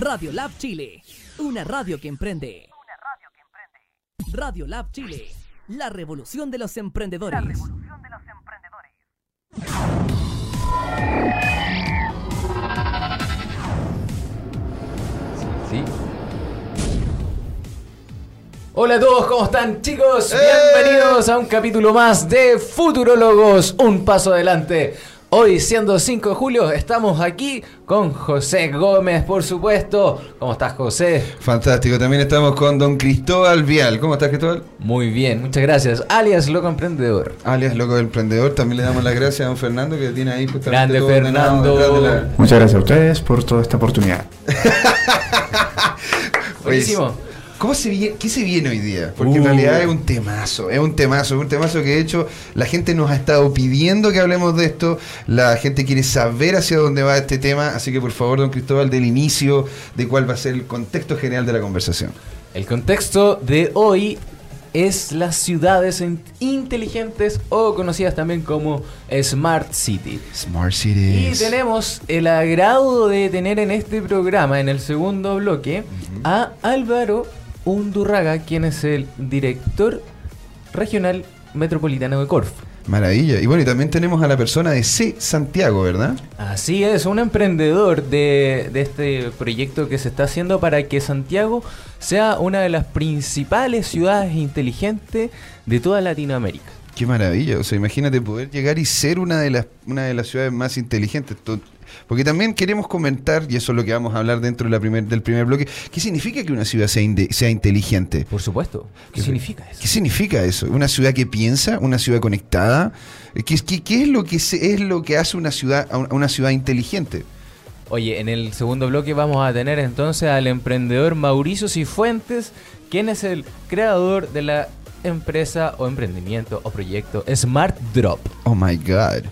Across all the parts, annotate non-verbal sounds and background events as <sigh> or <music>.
Radio Lab Chile, una radio que emprende. Radio Lab Chile, la revolución de los emprendedores. Sí. Hola a todos, ¿cómo están chicos? ¡Eh! Bienvenidos a un capítulo más de Futurólogos, un paso adelante. Hoy, siendo 5 de julio, estamos aquí con José Gómez, por supuesto. ¿Cómo estás, José? Fantástico, también estamos con don Cristóbal Vial. ¿Cómo estás, Cristóbal? Muy bien, muchas gracias. Alias Loco Emprendedor. Alias Loco Emprendedor. También le damos las gracias a don Fernando que tiene ahí justamente Grande todo Fernando. la- Muchas gracias a ustedes por toda esta oportunidad. <laughs> Buenísimo. ¿Cómo se viene, ¿Qué se viene hoy día? Porque en Uh. realidad es un temazo, es un temazo, es un temazo que de hecho la gente nos ha estado pidiendo que hablemos de esto, la gente quiere saber hacia dónde va este tema, así que por favor, don Cristóbal, del inicio de cuál va a ser el contexto general de la conversación. El contexto de hoy es las ciudades in- inteligentes o conocidas también como Smart City. Smart Y Cities. tenemos el agrado de tener en este programa, en el segundo bloque, a Álvaro Undurraga, quien es el director regional metropolitano de Corf. Maravilla. Y bueno, y también tenemos a la persona de C Santiago, ¿verdad? Así es, un emprendedor de, de este proyecto que se está haciendo para que Santiago sea una de las principales ciudades inteligentes de toda Latinoamérica. Qué maravilla, o sea, imagínate poder llegar y ser una de las, una de las ciudades más inteligentes. Porque también queremos comentar, y eso es lo que vamos a hablar dentro de la primer, del primer bloque, ¿qué significa que una ciudad sea, inteligente? Por supuesto. ¿Qué ¿Qué- significa eso? ¿Qué significa eso? ¿Una ciudad que piensa? ¿Una ciudad conectada? Eh, ¿Qué, qué- qué es, lo que se- es lo que hace una ciudad, a una ciudad inteligente? Oye, en el segundo bloque vamos a tener entonces al emprendedor Mauricio Cifuentes, quien es el creador de la empresa o emprendimiento o proyecto Smart Drop. Oh my God.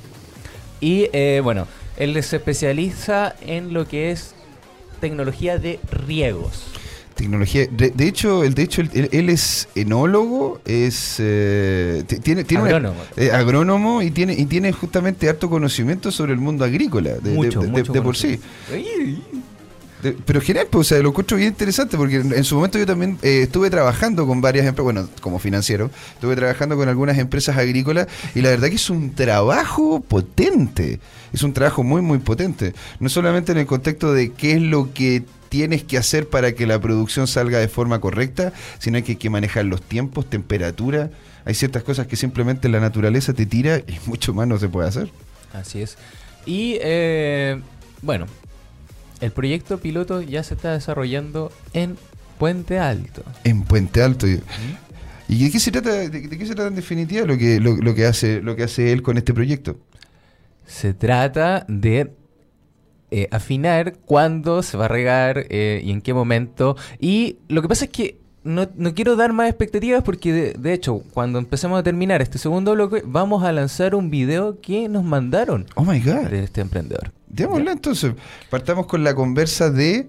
Y eh, bueno, él se especializa en lo que es tecnología de riegos. Tecnología. De, de hecho, el, de hecho él, es enólogo, es eh, tiene, tiene una- Agrónomo. eh, agrónomo y tiene y tiene justamente harto conocimiento sobre el mundo agrícola de, mucho, de- mucho de por sí. Pero genial, pues, o sea, lo encuentro bien interesante porque en, en su momento yo también eh, estuve trabajando con varias empresas, bueno, como financiero, estuve trabajando con algunas empresas agrícolas y la verdad que es un trabajo potente, es un trabajo muy, muy potente. No solamente en el contexto de qué es lo que tienes que hacer para que la producción salga de forma correcta, sino que hay que manejar los tiempos, temperatura. Hay ciertas cosas que simplemente la naturaleza te tira y mucho más no se puede hacer. Así es. Y eh, bueno, el proyecto piloto ya se está desarrollando en Puente Alto. En Puente Alto. ¿Y y de qué se trata, de, de qué se trata en definitiva lo que, lo, lo que hace, lo que hace él con este proyecto? Se trata de eh, afinar cuándo se va a regar eh, y en qué momento. Y lo que pasa es que no, no quiero dar más expectativas porque de, de hecho cuando empecemos a terminar este segundo bloque vamos a lanzar un video que nos mandaron Oh my God. de este emprendedor. Démosle entonces. Partamos con la conversa de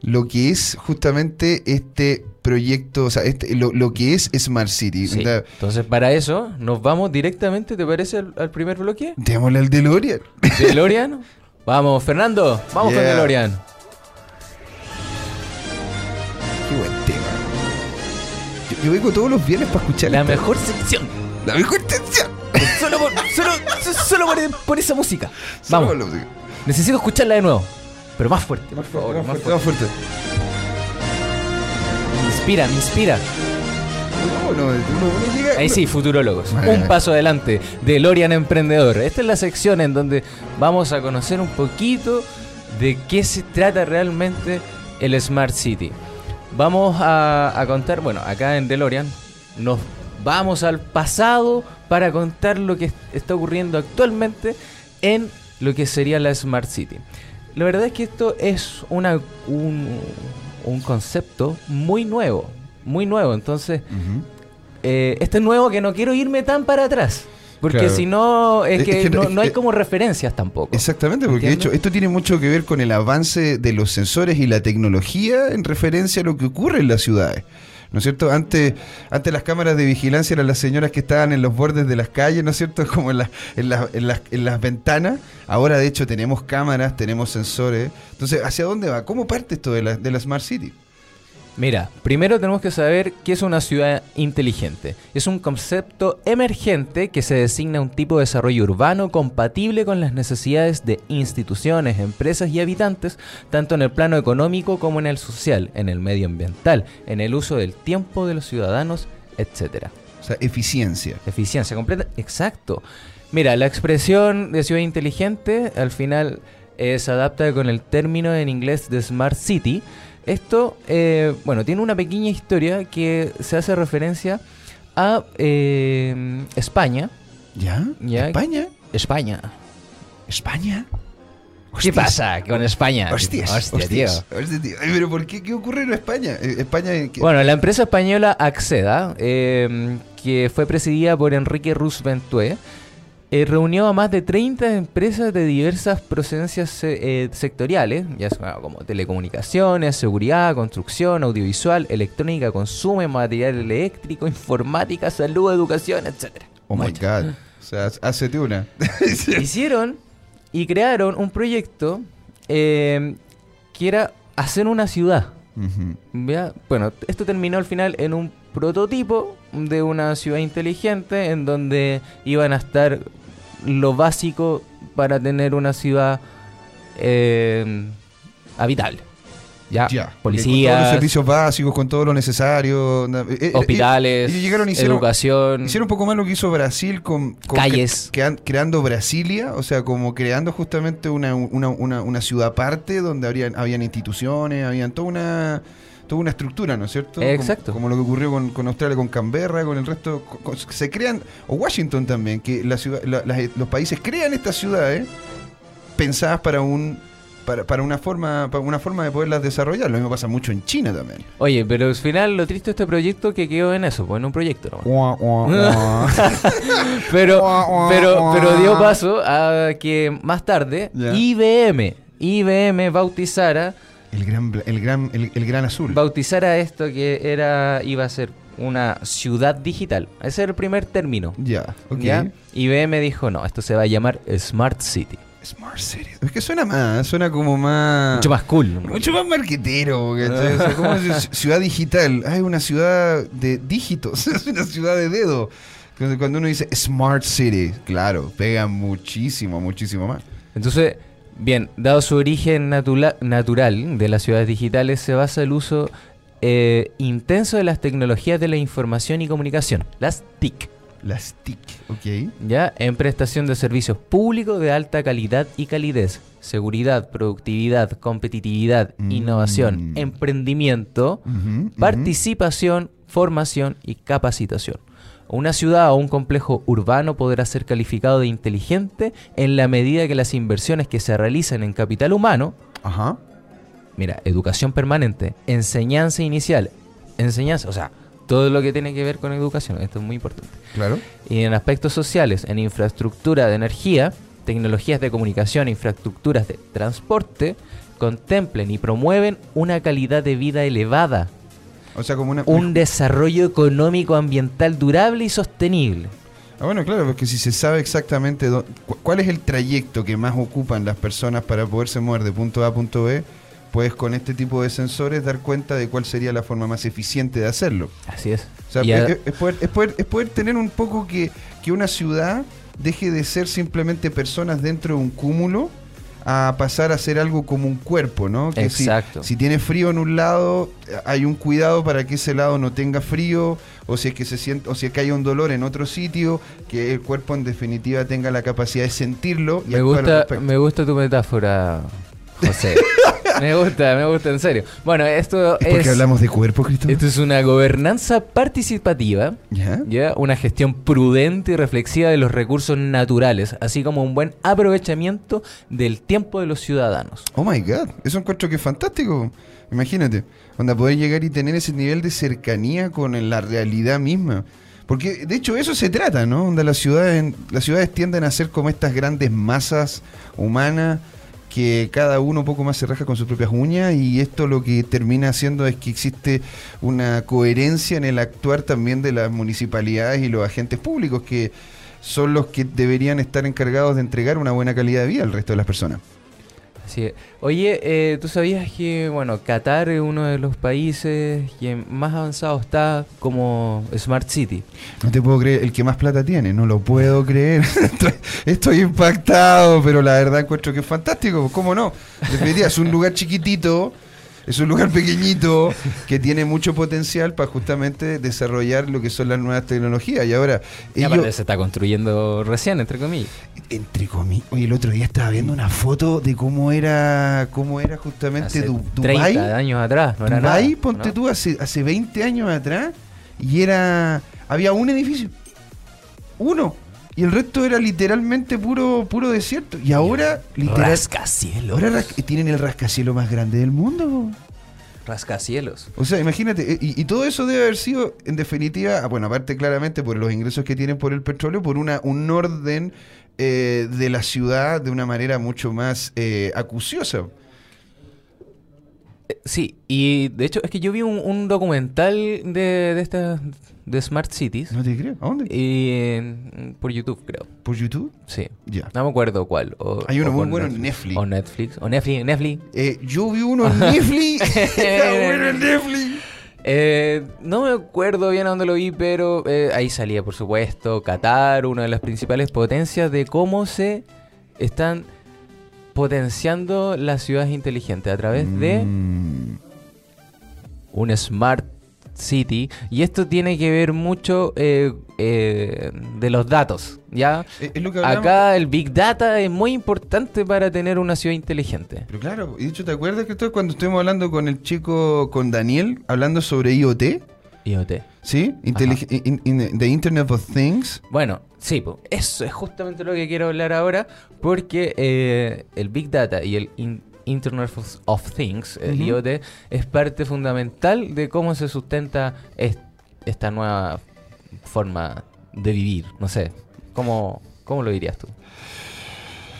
lo que es justamente este proyecto, o sea, este, lo, lo que es Smart City. Sí. Entonces para eso nos vamos directamente, ¿te parece al, al primer bloque? Démosle al DeLorean. DeLorean. <laughs> Vamos, Fernando, vamos con Yeah. DeLorean. Qué buen tema. Yo, yo vengo todos los viernes para escuchar La mejor sección. la mejor canción. <laughs> Solo por, solo, solo por, por esa música. Vamos. música. Necesito escucharla de nuevo. Pero más fuerte. Más fuerte, más fuerte. Me inspira, me inspira. No, no, Ahí sí, futurólogos. Un paso adelante. DeLorean Emprendedor. Esta es la sección en donde vamos a conocer un poquito de qué se trata realmente el Smart City. Vamos a, a contar, bueno, acá en DeLorean nos vamos al pasado para contar lo que está ocurriendo actualmente en lo que sería la Smart City. La verdad es que esto es una, un, un concepto muy nuevo, muy nuevo. Entonces, Ujú. eh, este es nuevo que no quiero irme tan para atrás. Porque Claro. si no, es Es que, no- hay como referencias tampoco. Exactamente, porque de hecho esto tiene mucho que ver con el avance de los sensores y la tecnología en referencia a lo que ocurre en las ciudades. ¿No es cierto? Antes, antes las cámaras de vigilancia eran las señoras que estaban en los bordes de las calles, ¿no es cierto? <laughs> Como en, las en, en, las, en las ventanas. Ahora, de hecho, tenemos cámaras, tenemos sensores. Entonces, ¿hacia dónde va? ¿Cómo parte esto de la, de la Smart City? Mira, primero tenemos que saber qué es una ciudad inteligente. Es un concepto emergente que se designa un tipo de desarrollo urbano compatible con las necesidades de instituciones, empresas y habitantes, tanto en el plano económico como en el social, en el medioambiental, en el uso del tiempo de los ciudadanos, etc. O sea, eficiencia. Eficiencia completa, exacto. Mira, la expresión de ciudad inteligente al final eh, se adapta con el término en inglés de Smart City, esto, eh, bueno, tiene una pequeña historia que se hace referencia a eh, España. ¿Ya? ¿Ya? ¿España? España. ¿España? ¿Qué pasa con España? Hostias, Hostia, hostias, tío. hostia, tío. Ay, pero ¿por qué? ¿Qué ocurre en España? Eh, España ¿qué? Bueno, la empresa española Acceda, eh, que fue presidida por Enrique Rusventue, eh, reunió a más de 30 empresas de diversas procedencias eh, sectoriales, ya sea como telecomunicaciones, seguridad, construcción, audiovisual, electrónica, consumo, material eléctrico, informática, salud, educación, etcétera. Oh my god. O sea, hacete una. <laughs> Hicieron y crearon un proyecto eh, que era hacer una ciudad. ¿ya? Bueno, esto terminó al final en un prototipo de una ciudad inteligente en donde iban a estar lo básico para tener una ciudad eh, habitable. ¿Ya? Ya. Con todos los servicios básicos, con todo lo necesario. eh, eh, hospitales, y llegaron y hicieron- educación. Hicieron un poco más lo que hizo Brasil con, con Calles. creando Brasilia, o sea, como creando justamente una, una, una, una ciudad aparte donde habrían, habían instituciones, habían toda una toda una estructura, ¿no es cierto? Exacto. Como, lo que ocurrió con, con Australia, con Canberra, con el resto. con- con- se crean, o Washington también, que la ciudad, la- las- los países crean estas ciudades pensadas para un para, para una forma para una forma de poderlas desarrollar. Lo mismo pasa mucho en China también. Oye, pero al final lo triste de este proyecto que quedó en eso, pues en un proyecto nomás. <laughs> <laughs> Pero, pero, pero dio paso a que más tarde. IBM, IBM bautizara, El gran, el gran, el, el gran azul. bautizara esto que era, iba a ser una ciudad digital. Ese era el primer término. ya, ok. ¿ya? IBM dijo, no, esto se va a llamar Smart City. Smart City. Es que suena más, suena como más. Mucho más cool. Mucho más marquetero. ¿cachai? <laughs> O sea, ¿cómo es? ciudad digital. Hay una ciudad de dígitos. <laughs> Es una ciudad de dedo. Cuando uno dice Smart City, claro, pega muchísimo, muchísimo más. Entonces, bien, dado su origen natural de las ciudades digitales, se basa el uso eh, intenso de las tecnologías de la información y comunicación, las TIC, Las TIC, ok. ¿ya? En prestación de servicios públicos de alta calidad y calidez, seguridad, productividad, competitividad, Mm. innovación, emprendimiento, participación, formación y capacitación. Una ciudad o un complejo urbano podrá ser calificado de inteligente en la medida que las inversiones que se realizan en capital humano, Ajá. mira, educación permanente, enseñanza inicial, enseñanza, o sea, todo lo que tiene que ver con educación, esto es muy importante. Claro. Y en aspectos sociales, en infraestructura de energía, tecnologías de comunicación, infraestructuras de transporte, contemplen y promueven una calidad de vida elevada O sea, como una. un desarrollo económico ambiental durable y sostenible. Ah, bueno, claro, porque si se sabe exactamente dó- cu- cuál es el trayecto que más ocupan las personas para poderse mover de punto A a punto B, puedes con este tipo de sensores dar cuenta de cuál sería la forma más eficiente de hacerlo. Así es. O sea, es poder, es poder- es poder tener un poco que, que una ciudad deje de ser simplemente personas dentro de un cúmulo a pasar a ser algo como un cuerpo, ¿no? Que si- Exacto. Si, tiene frío en un lado, hay un cuidado para que ese lado no tenga frío, o si es que se siente, o si es que hay un dolor en otro sitio, que el cuerpo en definitiva tenga la capacidad de sentirlo y me, gusta, me gusta tu metáfora, José. <laughs> me gusta, me gusta en serio. Bueno, esto ¿Es porque es, hablamos de cuerpo, Cristóbal? esto es una gobernanza participativa. ¿Ya? ¿ya? Una gestión prudente y reflexiva de los recursos naturales, así como un buen aprovechamiento del tiempo de los ciudadanos. Oh my god, eso encuentro que es fantástico. Imagínate, onda poder llegar y tener ese nivel de cercanía con la realidad misma. Porque de hecho eso se trata, ¿no? Onda las ciudades, las ciudades tienden a ser como estas grandes masas humanas que cada uno un poco más se raja con sus propias uñas y esto lo que termina haciendo es que existe una coherencia en el actuar también de las municipalidades y los agentes públicos que son los que deberían estar encargados de entregar una buena calidad de vida al resto de las personas. Así es. Oye, eh, ¿tú sabías que, bueno, Qatar es uno de los países que más avanzado está como Smart City? No te puedo creer, el que más plata tiene, no lo puedo creer. <laughs> estoy, impactado, pero la verdad encuentro que es fantástico, ¿cómo no? Es un lugar chiquitito, es un lugar <laughs> pequeñito que tiene mucho potencial para justamente desarrollar lo que son las nuevas tecnologías. Y ahora, Y ellos- se está construyendo recién, entre comillas. entre comillas, oye, el otro día estaba viendo una foto de cómo era, cómo era justamente Hace Du- 30 Dubái. años atrás, no era nada. ponte ¿no? tú, hace, hace 20 años atrás, y era. Había un edificio. Uno. Y el resto era literalmente puro, puro desierto. Y ahora, literal. Rascacielos. Ahora tienen el rascacielos más grande del mundo. Rascacielos. O sea, imagínate, eh, y, y todo eso debe haber sido, en definitiva, ah, bueno, aparte claramente por los ingresos que tienen por el petróleo, por una un orden eh, de la ciudad de una manera mucho más eh, acuciosa. Sí, y de hecho es que yo vi un, un documental de, de estas de Smart Cities ¿No te creo? ¿A dónde? y en- por YouTube, creo. ¿Por YouTube? Sí. Ya. No me acuerdo cuál. o- Hay uno o muy bueno en Netflix. O Netflix. O Netflix. Netflix. Eh, yo vi uno en Netflix. <laughs> Bueno en Netflix. Eh, no me acuerdo bien a dónde lo vi, pero eh, ahí salía, por supuesto, Qatar, una de las principales potencias de cómo se están potenciando las ciudades inteligentes a través de Mm, un Smart City. Y esto tiene que ver mucho eh, eh, de los datos, ¿ya? eh, es lo que. Acá el Big Data es muy importante para tener una ciudad inteligente. Pero claro, y de hecho, ¿te acuerdas que esto es cuando estuvimos hablando con el chico, con Daniel, hablando sobre IoT? IoT. ¿Sí? Intelig- in- in- the Internet of Things. Bueno, sí, po, eso es justamente lo que quiero hablar ahora, porque eh, el Big Data y el in- Internet of, Things, el Ujú. IoT, es parte fundamental de cómo se sustenta es- esta nueva forma de vivir. No sé, ¿cómo, cómo lo dirías tú?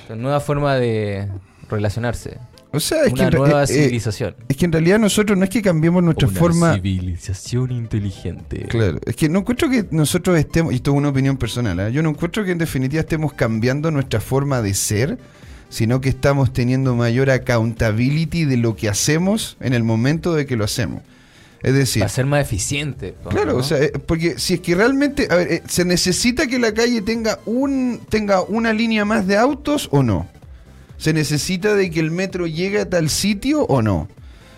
Esta nueva forma de relacionarse. O sea, es que, una re- nueva eh, eh, civilización. es que en realidad nosotros no es que cambiemos nuestra una forma. civilización inteligente. Claro, es que no encuentro que nosotros estemos, y esto es una opinión personal, ¿eh? yo no encuentro que en definitiva estemos cambiando nuestra forma de ser, sino que estamos teniendo mayor accountability de lo que hacemos en el momento de que lo hacemos. Es decir, Para ser más eficiente. Claro, ¿no? o sea, porque si es que realmente, a ver, se necesita que la calle tenga un tenga una línea más de autos o no. Se necesita de que el metro llegue a tal sitio o no.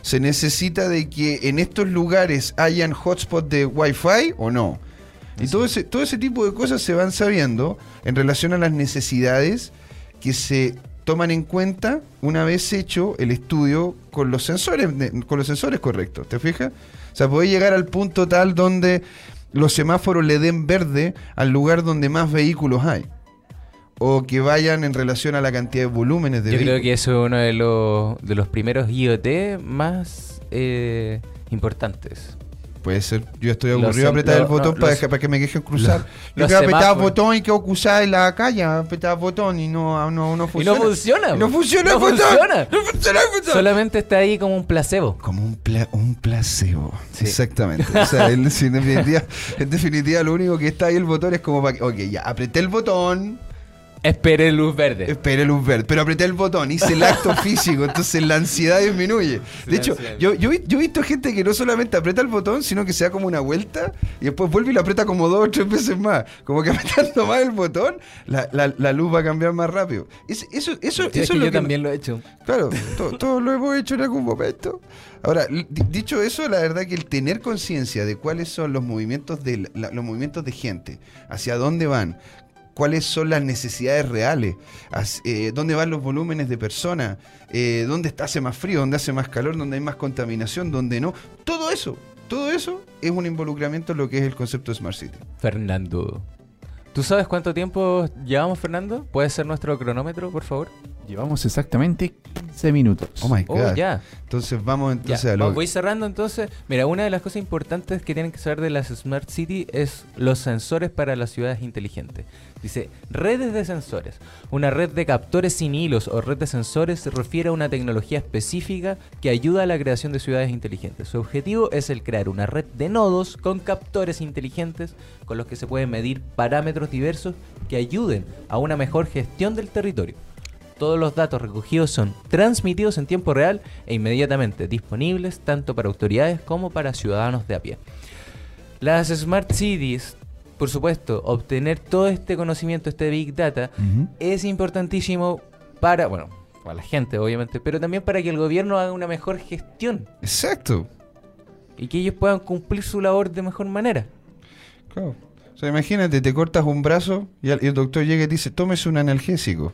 Se necesita de que en estos lugares hayan hotspots de Wi-Fi o no. Y todo ese, todo ese tipo de cosas se van sabiendo en relación a las necesidades que se toman en cuenta una vez hecho el estudio con los sensores, con los sensores correctos. ¿Te fijas? O sea, puede llegar al punto tal donde los semáforos le den verde al lugar donde más vehículos hay. O que vayan en relación a la cantidad de volúmenes de Yo creo vehículos. que eso es uno de los, de los primeros IoT más eh, importantes. Puede ser. Yo estoy aburrido de sem- apretar el botón no, para, los- para que me dejen cruzar. los- Yo semáforos. botón y quiero cruzar en la calle. Apretar el botón y no, no, no Y funciona. no funciona. Y no funciona No botón. funciona. No funciona el botón. Solamente está ahí como un placebo. Como un, pla- un placebo. Sí. Exactamente. O sea, en, en definitiva, en definitiva, lo único que está ahí el botón es como para que, ok, ya, apreté el botón, Espere luz verde. espere luz verde, pero apreté el botón, hice el acto <laughs> físico, entonces la ansiedad disminuye. De hecho, yo, yo, yo he visto gente que no solamente aprieta el botón, sino que se da como una vuelta y después vuelve y lo aprieta como dos o tres veces más. Como que <laughs> apretando más el botón, la, la- la luz va a cambiar más rápido. Es- eso, eso, eso, es es que lo yo que- también lo he hecho. Claro, <laughs> to- todos lo hemos hecho en algún momento. Ahora, dicho eso, la verdad que el tener conciencia de cuáles son los movimientos de la- los movimientos de gente, hacia dónde van, cuáles son las necesidades reales, eh, dónde van los volúmenes de personas, eh, dónde está- hace más frío, dónde hace más calor, dónde hay más contaminación, dónde no. Todo eso, todo eso es un involucramiento en lo que es el concepto de Smart City. Fernando. ¿Tú sabes cuánto tiempo llevamos, Fernando? ¿Puede ser nuestro cronómetro, por favor? Llevamos exactamente 15 minutos. Oh my Oh, God. ya. Entonces vamos Ya, entonces a lo voy cerrando entonces. Mira, una de las cosas importantes que tienen que saber de las Smart City es los sensores para las ciudades inteligentes. Dice, redes de sensores. Una red de captores sin hilos o red de sensores se refiere a una tecnología específica que ayuda a la creación de ciudades inteligentes. Su objetivo es el crear una red de nodos con captores inteligentes con los que se pueden medir parámetros diversos que ayuden a una mejor gestión del territorio. Todos los datos recogidos son transmitidos en tiempo real e inmediatamente disponibles tanto para autoridades como para ciudadanos de a pie. Las Smart Cities, por supuesto, obtener todo este conocimiento, este Big Data, es importantísimo para, bueno, para la gente obviamente, pero también para que el gobierno haga una mejor gestión Exacto. y que ellos puedan cumplir su labor de mejor manera. Claro. O sea, imagínate, te cortas un brazo y el, y el doctor llega y te dice, tómese un analgésico.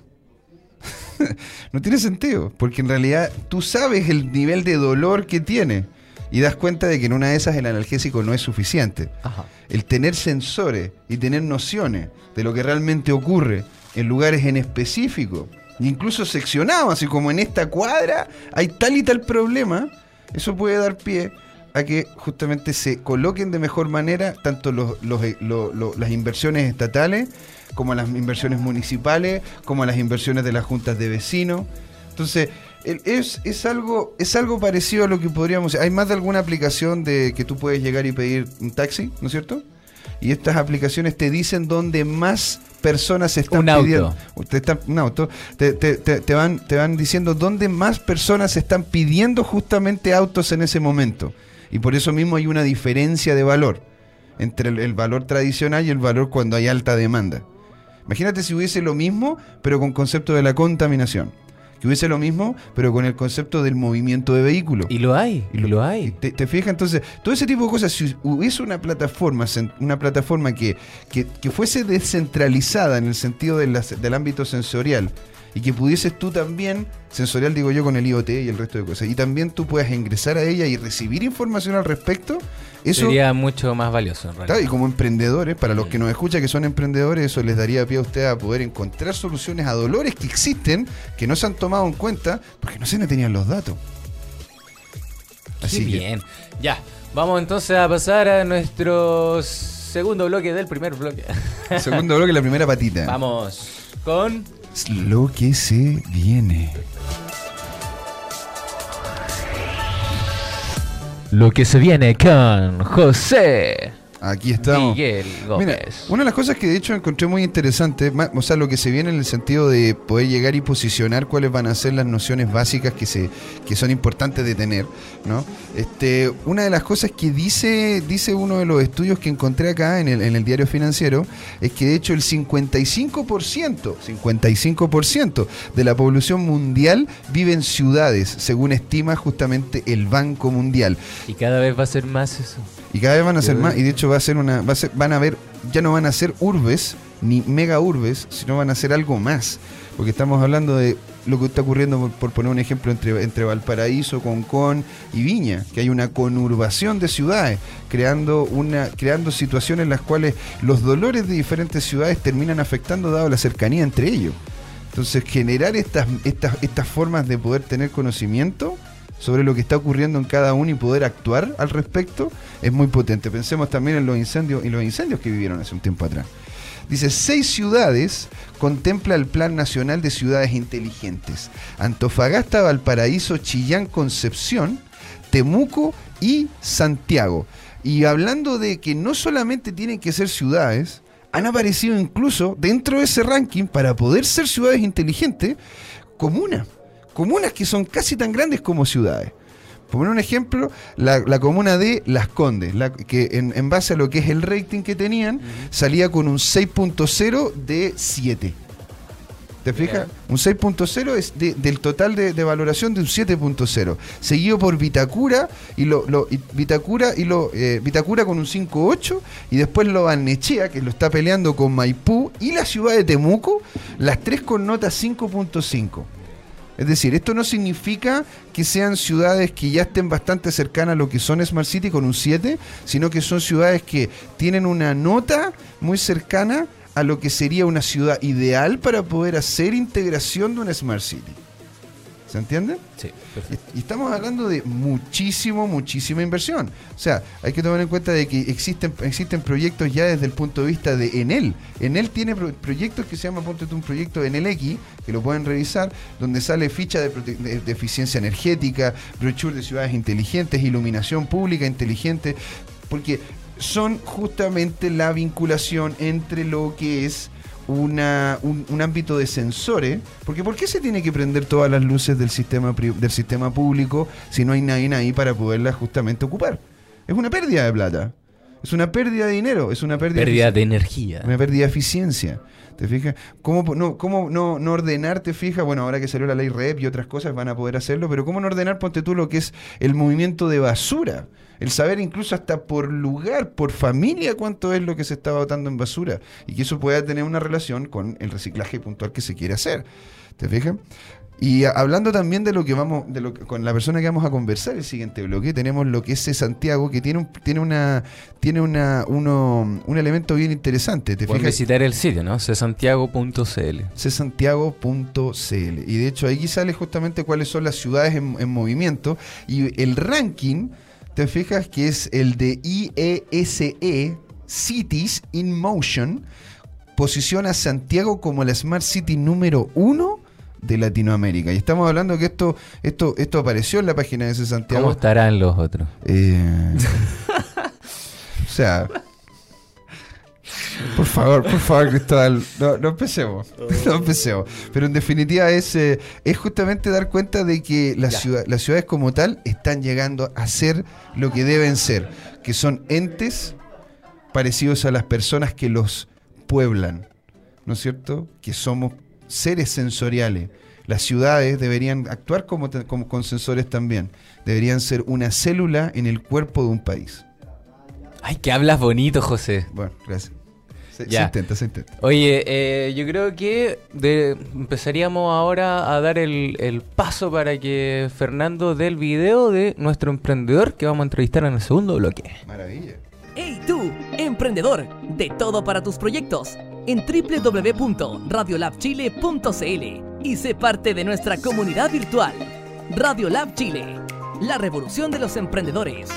<laughs> no tiene sentido, porque en realidad tú sabes el nivel de dolor que tiene y das cuenta de que en una de esas el analgésico no es suficiente. Ajá. El tener sensores y tener nociones de lo que realmente ocurre en lugares en específico, incluso seccionados, así como en esta cuadra hay tal y tal problema, eso puede dar pie a que justamente se coloquen de mejor manera tanto los- los- eh, las inversiones estatales como las inversiones municipales, como las inversiones de las juntas de vecinos. Entonces, es, es, algo, es algo parecido a lo que podríamos... Hay más de alguna aplicación de que tú puedes llegar y pedir un taxi, ¿no es cierto? Y estas aplicaciones te dicen dónde más personas están Un auto. pidiendo... Te están- un auto. Te, te- te- te van, te van diciendo dónde más personas están pidiendo justamente autos en ese momento. Y por eso mismo hay una diferencia de valor entre el, el valor tradicional y el valor cuando hay alta demanda. Imagínate si hubiese lo mismo, pero con concepto de la contaminación. Que hubiese lo mismo, pero con el concepto del movimiento de vehículos. Y lo hay, y lo hay. te, te fijas, entonces, todo ese tipo de cosas, si hubiese una plataforma, una plataforma que, que, que fuese descentralizada en el sentido de las- del ámbito sensorial, y que pudieses tú también, sensorial digo yo con el IoT y el resto de cosas, y también tú puedas ingresar a ella y recibir información al respecto, eso... Sería mucho más valioso en realidad. Y como emprendedores, para los que nos escuchan que son emprendedores, eso les daría pie a usted a poder encontrar soluciones a dolores que existen, que no se han tomado en cuenta, porque no se no tenían los datos. Qué Así que- bien. Ya, vamos entonces a pasar a nuestro segundo bloque del primer bloque. Segundo bloque, la primera patita. <laughs> Vamos con Lo que se viene. Lo que se viene con José Aquí estamos. Miguel Gómez. Mira, una de las cosas que de hecho encontré muy interesante, o sea, lo que se viene en el sentido de poder llegar y posicionar cuáles van a ser las nociones básicas que se que son importantes de tener, ¿no? Este, una de las cosas que dice dice uno de los estudios que encontré acá en el, en el diario financiero es que de hecho el 55%, 55% de la población mundial vive en ciudades, según estima justamente el Banco Mundial. Y cada vez va a ser más eso. Y cada vez van a ser más, y de hecho va a ser una, va a ser, van a ver, ya no van a ser urbes, ni mega urbes, sino van a ser algo más. Porque estamos hablando de lo que está ocurriendo, por, por poner un ejemplo, entre, entre Valparaíso, Concón y Viña, que hay una conurbación de ciudades, creando, una, creando situaciones en las cuales los dolores de diferentes ciudades terminan afectando dado la cercanía entre ellos. Entonces, generar estas, estas, estas formas de poder tener conocimiento sobre lo que está ocurriendo en cada uno y poder actuar al respecto es muy potente. Pensemos también en los incendios, en los incendios que vivieron hace un tiempo atrás. Dice, seis ciudades contempla el Plan Nacional de Ciudades Inteligentes. Antofagasta, Valparaíso, Chillán, Concepción, Temuco y Santiago. Y hablando de que no solamente tienen que ser ciudades, han aparecido incluso dentro de ese ranking para poder ser ciudades inteligentes, comunas. Comunas que son casi tan grandes como ciudades. Por poner un ejemplo, la, la comuna de Las Condes, la- que en, en base a lo que es el rating que tenían, salía con un 6.0 de 7. ¿Te fijas? Un 6.0 es de- del total de, de valoración de un 7.0. Seguido por Vitacura y lo, lo- y Vitacura y lo eh, Vitacura con un 5.8 y después lo Barnechea que lo está peleando con Maipú y la ciudad de Temuco, las tres con nota 5.5. Es decir, esto no significa que sean ciudades que ya estén bastante cercanas a lo que son Smart City con un 7, sino que son ciudades que tienen una nota muy cercana a lo que sería una ciudad ideal para poder hacer integración de una Smart City. ¿Se entiende? Sí, Y estamos hablando de muchísimo, muchísima inversión. O sea, hay que tomar en cuenta de que existen, existen proyectos ya desde el punto de vista de Enel. Enel tiene pro- proyectos que se llama, ponte tú, un proyecto Enel X, que lo pueden revisar, donde sale ficha de- de eficiencia energética, brochure de ciudades inteligentes, iluminación pública inteligente, porque son justamente la vinculación entre lo que es una, un, un ámbito de sensores, porque ¿por qué se tiene que prender todas las luces del sistema, del sistema público si no hay nadie ahí para poderlas justamente ocupar? Es una pérdida de plata, es una pérdida de dinero, es una pérdida, Pérdida de energía. una pérdida de eficiencia. ¿Te fijas? ¿Cómo, no, cómo no, no ordenar, te fijas? Bueno, ahora que salió la ley REP y otras cosas van a poder hacerlo, pero ¿cómo no ordenar, ponte tú, lo que es el movimiento de basura? El saber incluso hasta por lugar, por familia, cuánto es lo que se está botando en basura. Y que eso pueda tener una relación con el reciclaje puntual que se quiere hacer. ¿Te fijas? Y hablando también de lo que vamos, de lo que- con la persona que vamos a conversar el siguiente bloque, tenemos lo que es. Santiago, que tiene un, tiene una, tiene una, uno, un elemento bien interesante. ¿Te Pueden fijas? visitar el sitio, ¿no? csantiago.cl. csantiago.cl y de hecho ahí sale justamente cuáles son las ciudades en, en movimiento y el ranking te fijas que es el de IESE E, Cities in Motion posiciona a Santiago como la Smart City número uno de Latinoamérica y estamos hablando que esto esto esto apareció en la página de ese ¿Cómo Santiago estarán los otros? eh, <laughs> o sea. Por favor, por favor, Cristóbal, no, no empecemos. <laughs> No empecemos. Pero en definitiva es, eh, es justamente dar cuenta de que las, ciudad- las ciudades como tal están llegando a ser lo que deben ser, que son entes parecidos a las personas que los pueblan, ¿no es cierto? Que somos seres sensoriales. Las ciudades deberían actuar como, como con sensores también. Deberían ser una célula en el cuerpo de un país. Ay, que hablas bonito, José. Bueno, gracias. Se, Ya. se intenta, se intenta. Oye, eh, yo creo que de- empezaríamos ahora a dar el, el paso para que Fernando dé el video de nuestro emprendedor que vamos a entrevistar en el segundo bloque. Maravilla. ¡Hey tú, emprendedor! De todo para tus proyectos en www.radiolabchile.cl y sé parte de nuestra comunidad virtual. Radiolab Chile, la revolución de los emprendedores.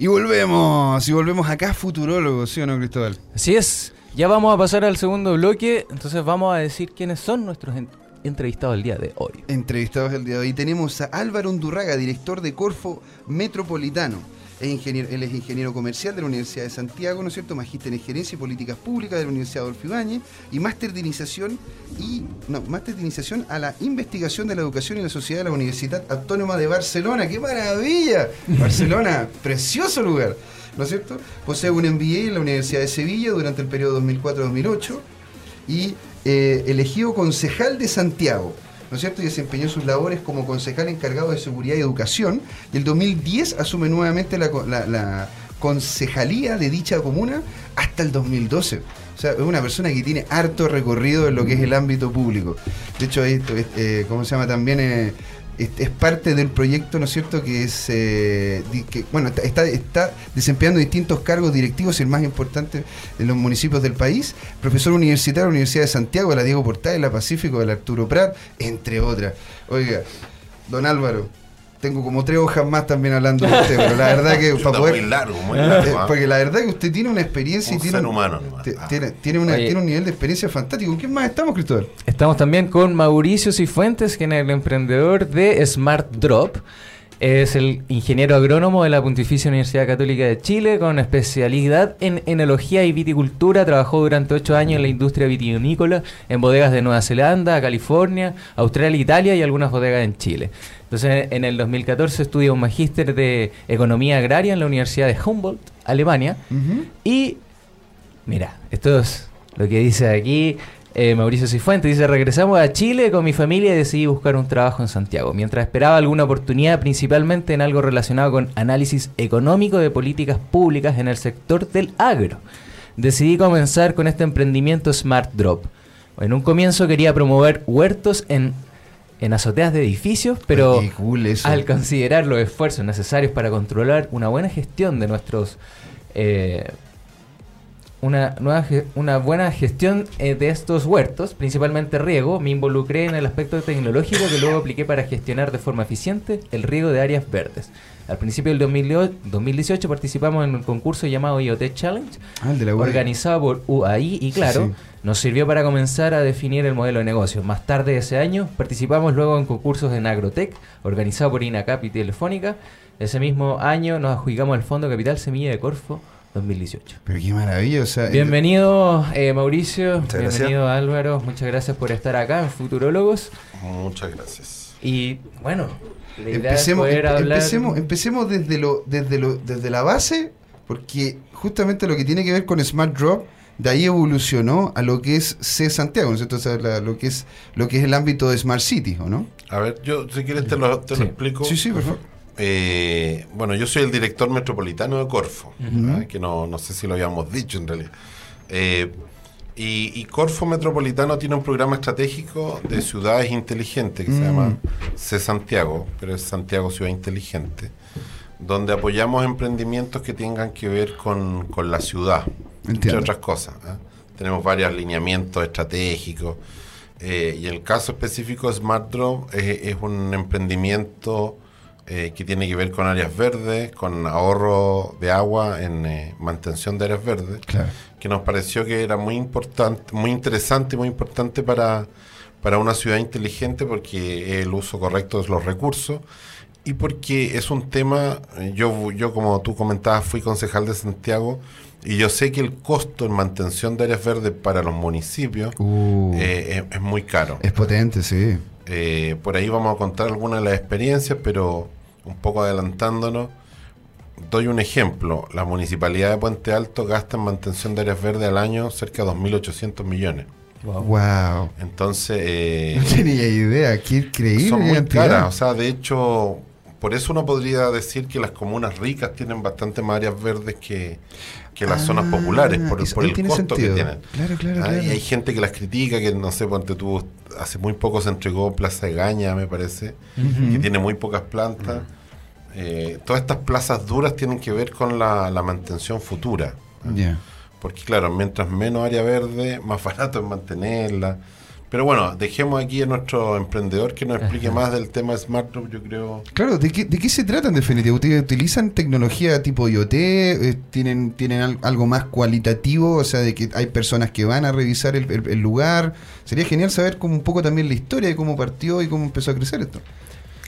Y volvemos, y volvemos acá, futurólogos, ¿sí o no, Cristóbal? Así es, ya vamos a pasar al segundo bloque, entonces vamos a decir quiénes son nuestros en- entrevistados el día de hoy. Entrevistados el día de hoy tenemos a Álvaro Undurraga, director de Corfo Metropolitano. Es ingeniero, él es ingeniero comercial de la Universidad de Santiago, ¿no es cierto? Magíster en Gerencia y Políticas Públicas de la Universidad Adolfo Ibáñez y máster de iniciación y no, máster de iniciación a la investigación de la educación y la sociedad de la Universidad Autónoma de Barcelona. ¡Qué maravilla! Barcelona, <laughs> precioso lugar, ¿no es cierto? Posee un MBA en la Universidad de Sevilla durante el periodo 2004-2008 y eh, elegido concejal de Santiago, ¿no es cierto? Y desempeñó sus labores como concejal encargado de seguridad y educación. Y el 2010 asume nuevamente la, co- la- la concejalía de dicha comuna hasta el 2012. O sea, es una persona que tiene harto recorrido en lo que es el ámbito público. De hecho, esto, es, eh, ¿cómo se llama? También eh, es, parte del proyecto, ¿no es cierto? Que es, eh, que, bueno, está, desempeñando distintos cargos directivos, el más importante de los municipios del país. Profesor universitario de la Universidad de Santiago, de la Diego Portales, de la Pacífico, de la Arturo Prat, entre otras. Oiga, don Álvaro, tengo como tres hojas más también hablando de usted, pero la verdad que para poder... muy largo, muy Eh, largo. ¿ah? porque la verdad que usted tiene una experiencia y tiene, ser humano te- Ah. tiene, tiene una- tiene un nivel de experiencia fantástico. ¿Con quién más estamos, Cristóbal? Estamos también con Mauricio Cifuentes, quien es el emprendedor de Smart Drop. Es el ingeniero agrónomo de la Pontificia Universidad Católica de Chile con especialidad en enología y viticultura. Trabajó durante ocho años en la industria vitivinícola en bodegas de Nueva Zelanda, California, Australia, Italia y algunas bodegas en Chile. Entonces, en el 2014 estudia un magíster de economía agraria en la Universidad de Humboldt, Alemania. Y mira, esto es lo que dice aquí eh, Mauricio Cifuentes. Dice, regresamos a Chile con mi familia y decidí buscar un trabajo en Santiago. Mientras esperaba alguna oportunidad, principalmente en algo relacionado con análisis económico de políticas públicas en el sector del agro. Decidí comenzar con este emprendimiento Smart Drop. En un comienzo quería promover huertos en, en azoteas de edificios, pero cool al considerar los esfuerzos necesarios para controlar una buena gestión de nuestros eh, una, nueva una buena gestión eh, de estos huertos, principalmente riego. Me involucré en el aspecto tecnológico que luego apliqué para gestionar de forma eficiente el riego de áreas verdes. Al principio del 2008 2018 participamos en un concurso llamado IoT Challenge, Ah, de la organizado por UAI y claro, Sí, sí. nos sirvió para comenzar a definir el modelo de negocio. Más tarde ese año participamos luego en concursos en Agrotech, organizado por INACAP y Telefónica. Ese mismo año nos adjudicamos el Fondo Capital Semilla de Corfo 2018. Pero qué maravilla, o sea, Bienvenido eh, Mauricio, Muchas bienvenido Álvaro, muchas gracias por estar acá en Futurólogos. Muchas gracias. Y bueno, la idea empecemos, es poder empe- hablar... empecemos, empecemos desde lo, desde lo, desde la base, porque justamente lo que tiene que ver con Smart Drop, de ahí evolucionó a lo que es C Santiago, ¿no es cierto? O sea, la- lo que es lo que es el ámbito de Smart City, ¿o no? A ver, yo si quieres te lo, te lo explico. Sí, sí, por favor. Eh, bueno, yo soy el director metropolitano de Corfo, que no, no sé si lo habíamos dicho en realidad. Eh, y, y Corfo Metropolitano tiene un programa estratégico de ciudades inteligentes que se Mm. llama C Santiago, pero es Santiago Ciudad Inteligente, donde apoyamos emprendimientos que tengan que ver con, con la ciudad, entre Entiendo. otras cosas. ¿ah? Tenemos varios alineamientos estratégicos. eh, y el caso específico, Smart Drop es, es un emprendimiento eh, que tiene que ver con áreas verdes, con ahorro de agua en eh, mantención de áreas verdes, Claro. que nos pareció que era muy importante, muy interesante y muy importante para, para una ciudad inteligente porque el uso correcto de los recursos y porque es un tema, eh, yo, yo como tú comentabas, fui concejal de Santiago y yo sé que el costo en mantención de áreas verdes para los municipios Uh, eh, es, es muy caro. es potente, sí. Eh, por ahí vamos a contar algunas de las experiencias, pero un poco adelantándonos, doy un ejemplo. La municipalidad de Puente Alto gasta en mantención de áreas verdes al año cerca de 2.800 millones. Wow. Wow. Entonces, eh, <laughs> No tenía idea, qué increíble. son muy caras. O sea, de hecho, por eso uno podría decir que las comunas ricas tienen bastante más áreas verdes que, que las zonas Ah, populares, por, por el costo sentido. que tienen. Claro, claro, Ah, claro. Y hay gente que las critica, que no sé, ponte tú, hace muy poco se entregó Plaza de Gaña, me parece, que tiene muy pocas plantas. Eh, todas estas plazas duras tienen que ver con la, la mantención futura. Porque claro, mientras menos área verde, más <laughs> barato es mantenerla. Pero bueno, dejemos aquí a nuestro emprendedor que nos explique más del tema Smart Drop, yo creo. Claro, ¿de qué, ¿de qué se trata en definitiva? ¿Ustedes utilizan tecnología tipo IoT? Eh, ¿Tienen, tienen al- algo más cualitativo? O sea, de que hay personas que van a revisar el, el- el lugar. Sería genial saber como un poco también la historia de cómo partió y cómo empezó a crecer esto.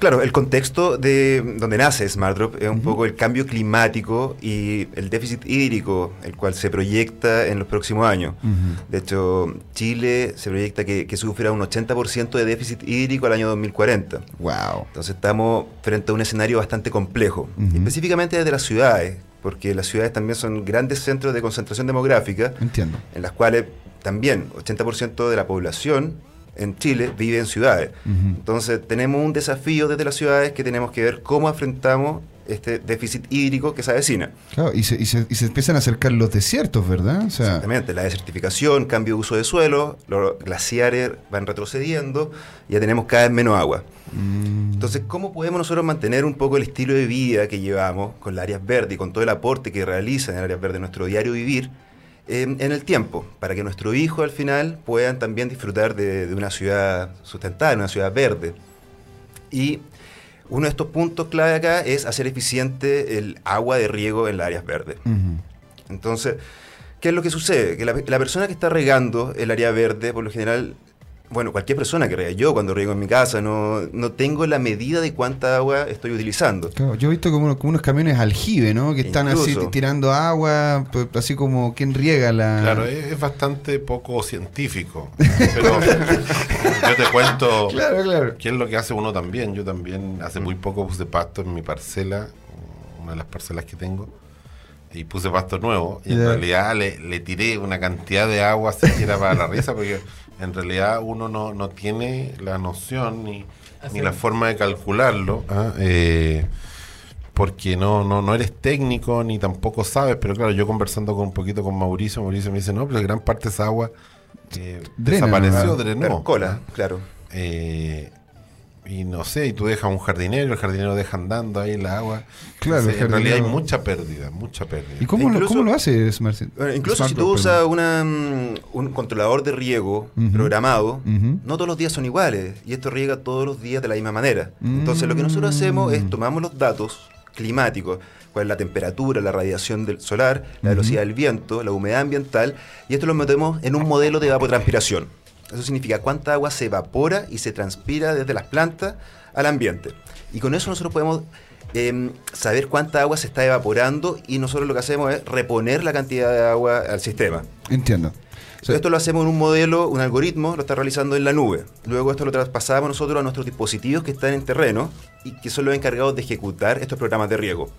Claro, el contexto de donde nace SmartDrop es un poco el cambio climático y el déficit hídrico, el cual se proyecta en los próximos años. De hecho, Chile se proyecta que, que sufra un 80% de déficit hídrico al año 2040. Wow. Entonces estamos frente a un escenario bastante complejo, específicamente desde las ciudades, porque las ciudades también son grandes centros de concentración demográfica, Entiendo. en las cuales también 80% de la población en Chile vive en ciudades. Entonces tenemos un desafío desde las ciudades que tenemos que ver cómo afrontamos este déficit hídrico que se avecina. Claro, y se, y, se, y se empiezan a acercar los desiertos, ¿verdad? O sea, Exactamente, la desertificación, cambio de uso de suelo, los glaciares van retrocediendo, ya tenemos cada vez menos agua. mm, Entonces, ¿cómo podemos nosotros mantener un poco el estilo de vida que llevamos con las áreas verdes y con todo el aporte que realizan en áreas verdes en nuestro diario vivir eh, en el tiempo? Para que nuestros hijos al final puedan también disfrutar de, de una ciudad sustentada, una ciudad verde. Y uno de estos puntos clave acá es hacer eficiente el agua de riego en las áreas verdes. Entonces, ¿qué es lo que sucede? Que la, la persona que está regando el área verde, por lo general, bueno, cualquier persona que rega, yo cuando riego en mi casa, no, no tengo la medida de cuánta agua estoy utilizando. Claro, yo he visto como, unos- como unos camiones aljibe, ¿no? Que están así tirando agua, pues, así como quien riega la... Claro, es, es bastante poco científico. <laughs> Pero yo te cuento Claro, claro. qué es lo que hace uno también. Yo también hace muy poco puse pasto en mi parcela, una de las parcelas que tengo, y puse pasto nuevo. Y en realidad le, le tiré una cantidad de agua siquiera para la risa, porque en realidad uno no, no tiene la noción ni, ni la forma de calcularlo. ¿ah? Eh, porque no, no, no eres técnico ni tampoco sabes, pero claro, yo conversando con un poquito con Mauricio, Mauricio me dice, no, pero gran parte de esa agua eh, Drena, desapareció, drenó. Percola, ¿ah? claro. Eh, y no sé, y tú dejas un jardinero, el jardinero deja andando ahí la agua. Claro, Entonces, el en realidad hay mucha pérdida, mucha pérdida. ¿Y cómo, lo, Incluso- cómo lo hace Smart City? Bueno, incluso Smart si tú usas una, mm, un controlador de riego programado, no todos los días son iguales y esto riega todos los días de la misma manera. Mm. Entonces lo que nosotros hacemos es tomamos los datos climáticos, cuál es la temperatura, la radiación del solar, la velocidad del viento, la humedad ambiental y esto lo metemos en un modelo de evapotranspiración. Eso significa cuánta agua se evapora y se transpira desde las plantas al ambiente. Y con eso nosotros podemos em, saber cuánta agua se está evaporando y nosotros lo que hacemos es reponer la cantidad de agua al sistema. Entiendo. Esto lo hacemos en un modelo, un algoritmo, lo está realizando en la nube. Luego esto lo traspasamos nosotros a nuestros dispositivos que están en terreno y que son los encargados de ejecutar estos programas de riego.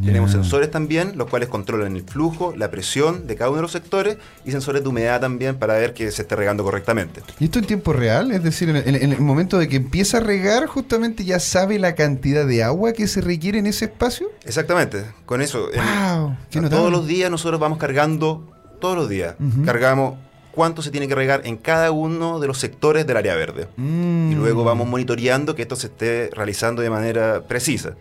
Ya. Tenemos sensores también, los cuales controlan el flujo, la presión de cada uno de los sectores y sensores de humedad también para ver que se esté regando correctamente. ¿Y esto en tiempo real? Es decir, en el, en el momento de que empieza a regar, justamente ya sabe la cantidad de agua que se requiere en ese espacio. Exactamente, con eso. en- ¡Wow! Notable. todos los días nosotros vamos cargando, todos los días, Ujú. cargamos cuánto se tiene que regar en cada uno de los sectores del área verde. Mm. y luego vamos monitoreando que esto se esté realizando de manera precisa.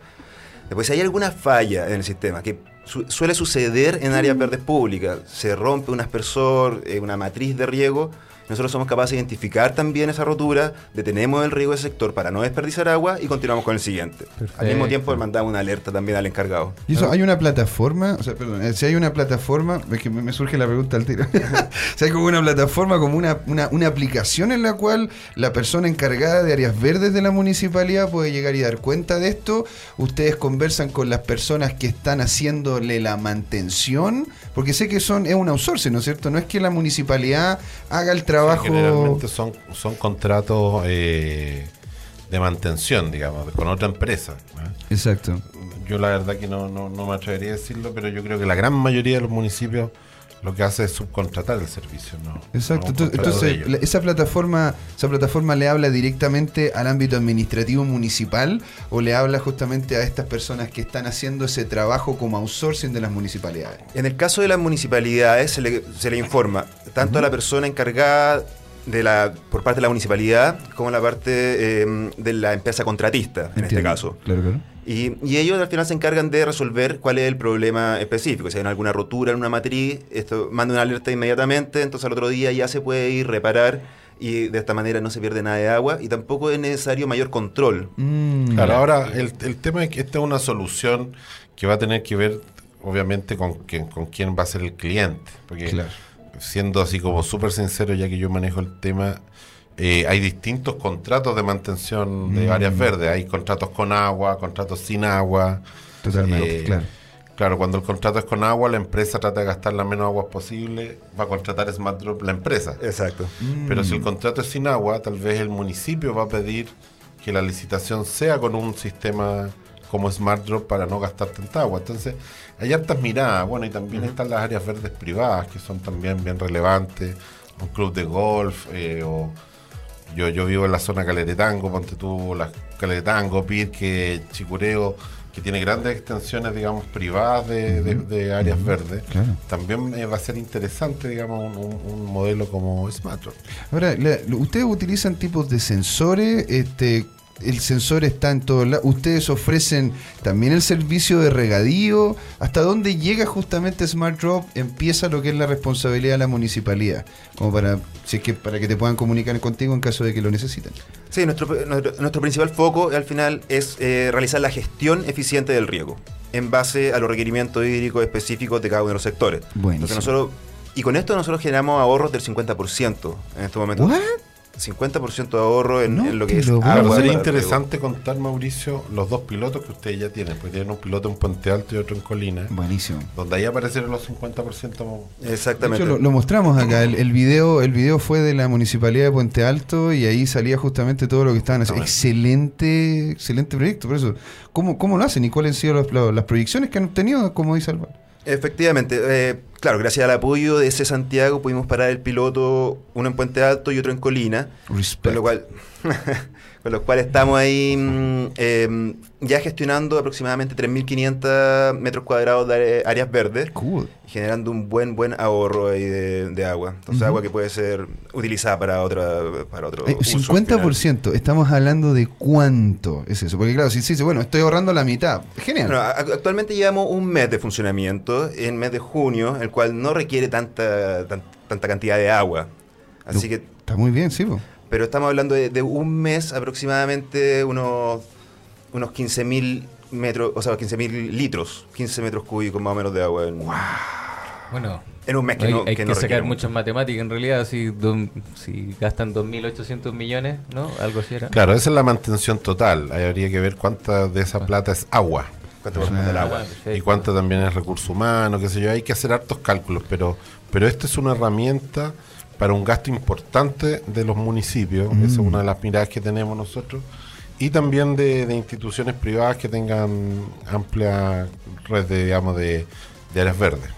Después, si hay alguna falla en el sistema, que su- suele suceder en áreas verdes públicas, se rompe un aspersor, eh, una matriz de riego, nosotros somos capaces de identificar también esa rotura, detenemos el riego del sector para no desperdiciar agua y continuamos con el siguiente. Al mismo tiempo mandamos una alerta también al encargado. ¿Y eso hay una plataforma? O sea, perdón, eh, si hay una plataforma, es que me, me surge la pregunta al tiro. <laughs> si hay como una plataforma, como una, una, una aplicación en la cual la persona encargada de áreas verdes de la municipalidad puede llegar y dar cuenta de esto. Ustedes conversan con las personas que están haciéndole la mantención, porque sé que son es un outsourcing, ¿no es cierto? No es que la municipalidad haga el trabajo. Generalmente son, son contratos eh, de mantención, digamos, con otra empresa. ¿eh? Exacto. Yo la verdad que no, no, no me atrevería a decirlo, pero yo creo que la gran mayoría de los municipios lo que hace es subcontratar el servicio. ¿no? Exacto. No Entonces, la- esa plataforma, esa plataforma le habla directamente al ámbito administrativo municipal o le habla justamente a estas personas que están haciendo ese trabajo como outsourcing de las municipalidades. En el caso de las municipalidades se le, se le informa tanto a la persona encargada de la, por parte de la municipalidad como a la parte eh, de la empresa contratista, en este caso. Claro, claro. Y, y ellos al final se encargan de resolver cuál es el problema específico. Si hay alguna rotura en una matriz, esto manda una alerta inmediatamente, entonces al otro día ya se puede ir reparar y de esta manera no se pierde nada de agua y tampoco es necesario mayor control. Mm. Claro, ahora el, el tema es que esta es una solución que va a tener que ver, obviamente, con, quién- con quién va a ser el cliente. Porque Claro. siendo así como súper sincero, ya que yo manejo el tema, eh, hay distintos contratos de mantención de Mm. áreas verdes. Hay contratos con agua, contratos sin agua. Totalmente, Eh, claro. Claro, cuando el contrato es con agua, la empresa trata de gastar la menos agua posible, va a contratar Smart Drop la empresa. Exacto. Pero Mm. si el contrato es sin agua, tal vez el municipio va a pedir que la licitación sea con un sistema como Smart Drop para no gastar tanta agua. Entonces, hay hartas miradas. Bueno, y también están las áreas verdes privadas, que son también bien relevantes. Un club de golf, eh, o yo, yo vivo en la zona Caleretango, ponte tú, la Caleretango, Pirque, Chicureo, que tiene grandes extensiones, digamos, privadas de, de- de áreas verdes. Claro. También eh, va a ser interesante, digamos, un, modelo como Smart Drop. Ahora, la- ustedes utilizan tipos de sensores, este, el sensor está en todos lados. Ustedes ofrecen también el servicio de regadío. ¿Hasta dónde llega justamente Smart Drop? Empieza lo que es la responsabilidad de la municipalidad, como para, si es que para que te puedan comunicar contigo en caso de que lo necesiten. Sí, nuestro, nuestro, nuestro principal foco al final es eh, realizar la gestión eficiente del riego en base a los requerimientos hídricos específicos de cada uno de los sectores. Buenísimo. Entonces nosotros, y con esto nosotros generamos ahorros del 50% en este momento. ¿What? 50% de ahorro en, No en lo que es Agua sería interesante contar, Mauricio, los dos pilotos que ustedes ya tienen, porque tienen un piloto en Puente Alto y otro en Colina, Buenísimo. donde ahí aparecieron los 50%. De Exactamente. hecho, lo, lo mostramos acá. El, el video, el video fue de la municipalidad de Puente Alto y ahí salía justamente todo lo que estaban haciendo. Excelente, excelente proyecto. Por eso, ¿cómo, cómo lo hacen y cuáles han sido los- los- las proyecciones que han obtenido, como dice Álvaro? Efectivamente, eh, claro, gracias al apoyo de ese Santiago pudimos parar el piloto, uno en Puente Alto y otro en Colina, con Respect. lo cual, <laughs> con los cuales estamos ahí mm, eh, ya gestionando aproximadamente 3.500 metros cuadrados de áreas verdes, Cool. generando un buen buen ahorro ahí de, de agua. Entonces, agua que puede ser utilizada para otra para otro Eh, uso 50%, estamos hablando de cuánto es eso. Porque claro, si se dice, bueno, estoy ahorrando la mitad. Genial. Bueno, actualmente llevamos un mes de funcionamiento, el mes de junio, el cual no requiere tanta, tan- tanta cantidad de agua. Así que, Está muy bien, sí. po. Pero estamos hablando de, de un mes aproximadamente unos, unos 15.000 metros, o sea, 15.000 litros, 15 metros cúbicos más o menos de agua en, Bueno, en un mes que hay, no hay que que, no sacar muchas matemáticas en realidad. Si, don- si gastan 2.800 millones, ¿no? Algo así era. Claro, esa es la mantención total. Ahí habría que ver cuánta de esa plata es agua ¿Cuánto corresponde al Ah, agua? perfecto. y cuánta también es recurso humano, qué sé yo. Hay que hacer hartos cálculos, pero, pero esta es una herramienta para un gasto importante de los municipios. Esa es una de las miradas que tenemos nosotros. Y también de, de instituciones privadas que tengan amplia red de, digamos, de, de áreas verdes.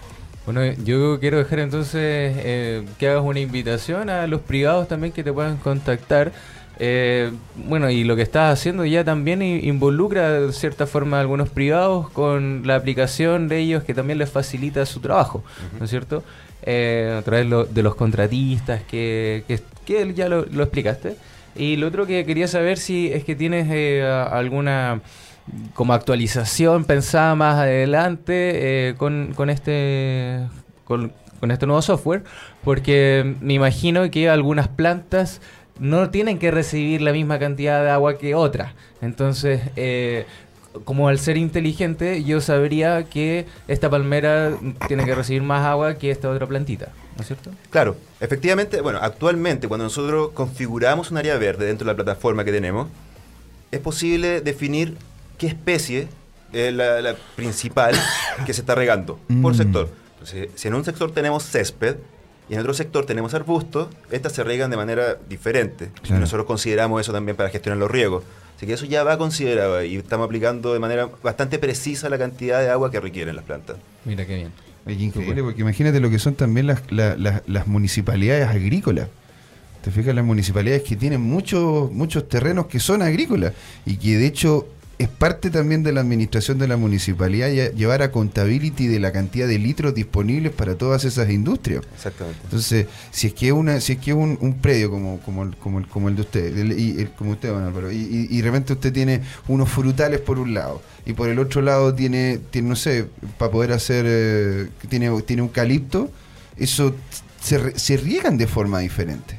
Bueno, yo quiero dejar entonces eh, que hagas una invitación a los privados también que te puedan contactar. Eh, bueno, y lo que estás haciendo ya también involucra de cierta forma a algunos privados con la aplicación de ellos que también les facilita su trabajo, ¿no es cierto? Eh, a través lo- de los contratistas que, que, que ya lo, lo explicaste. Y lo otro que quería saber si es que tienes eh, alguna como actualización pensada más adelante con, con este con, con este nuevo software porque me imagino que algunas plantas no tienen que recibir la misma cantidad de agua que otras entonces eh, como al ser inteligente yo sabría que esta palmera tiene que recibir más agua que esta otra plantita ¿no es cierto? Claro, efectivamente, bueno, actualmente cuando nosotros configuramos un área verde dentro de la plataforma que tenemos, es posible definir qué especie es la, la principal que se está regando por Mm. sector. Entonces, si en un sector tenemos césped y en otro sector tenemos arbustos, estas se riegan de manera diferente. Y nosotros consideramos eso también para gestionar los riegos. Así que eso ya va considerado y estamos aplicando de manera bastante precisa la cantidad de agua que requieren las plantas. mira qué bien Oye, increíble, porque imagínate lo que son también las, la- la- las municipalidades agrícolas. Te fijas, las municipalidades que tienen muchos muchos terrenos que son agrícolas y que de hecho es parte también de la administración de la municipalidad lle- llevar a contability de la cantidad de litros disponibles para todas esas industrias. Exactamente. Entonces, si es que una, si es que un, un predio como, como, el, como, el, como el de usted, el- y, el- como usted, don Álvaro, y, y- y de repente usted tiene unos frutales por un lado, y por el otro lado tiene, tiene no sé, para poder hacer, eh, tiene, tiene eucalipto, eso se, se riegan de forma diferente.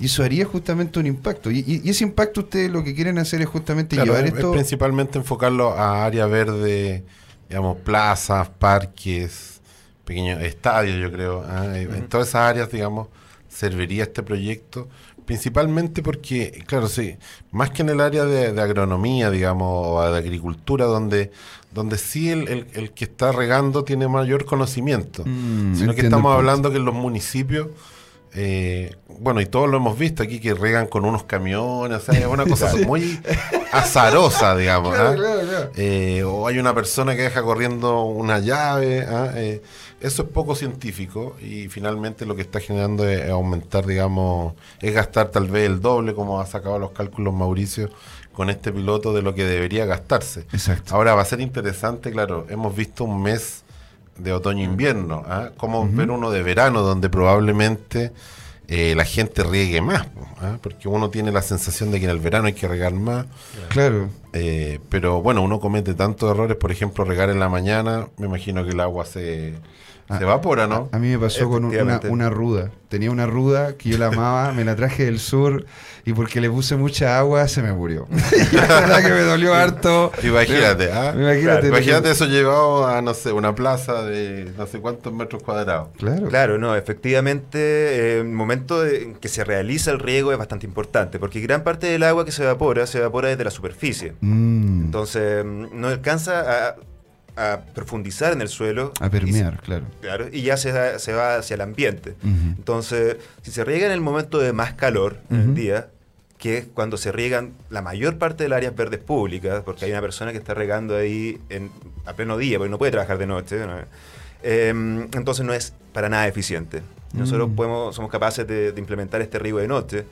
Y eso haría justamente un impacto. Y, y- y ese impacto ustedes lo que quieren hacer es justamente Claro, llevar es, es esto... principalmente enfocarlo a área verde, digamos, plazas, parques, pequeños estadios, yo creo. Eh, En todas esas áreas, digamos, serviría este proyecto. Principalmente porque, claro, sí, más que en el área de, de agronomía, digamos, o de agricultura, donde, donde sí el, el- el que está regando tiene mayor conocimiento. Mm, sino que estamos hablando que en los municipios, eh, bueno, y todos lo hemos visto aquí, que regan con unos camiones, o sea, es una <laughs> cosa muy azarosa, digamos. ¿ah? Eh, o hay una persona que deja corriendo una llave. ¿ah? Eh, eso es poco científico y finalmente lo que está generando es aumentar, digamos, es gastar tal vez el doble, como ha sacado los cálculos Mauricio con este piloto, de lo que debería gastarse. Exacto. Ahora va a ser interesante, claro, hemos visto un mes de otoño-invierno, ¿ah? como ver uno de verano, donde probablemente eh, la gente riegue más, ¿ah? porque uno tiene la sensación de que en el verano hay que regar más. Claro. Eh, pero bueno, uno comete tantos errores, por ejemplo, regar en la mañana, me imagino que el agua se, se evapora, ¿no? A mí me pasó con una, ruda. Tenía una ruda que yo la amaba, me la traje del sur y porque le puse mucha agua se me murió. Y <laughs> la verdad que me dolió harto. Imagínate, ¿ah? Imagínate. Imagínate eso llevado a, no sé, una plaza de no sé cuántos metros cuadrados. Claro. Claro, no, efectivamente, eh, el momento en que se realiza el riego es bastante importante, porque gran parte del agua que se evapora se evapora desde la superficie. Mm, Entonces, mm, no alcanza a, a profundizar en el suelo. a permear, claro. Claro, y ya se, se va hacia el ambiente. Entonces, si se riega en el momento de más calor en Ujú. el día, que es cuando se riegan la mayor parte de las áreas verdes públicas, porque hay una persona que está regando ahí en, a pleno día, porque no puede trabajar de noche, ¿no? Eh, entonces no es para nada eficiente. Nosotros Mm. podemos, somos capaces de, de implementar este riego de noche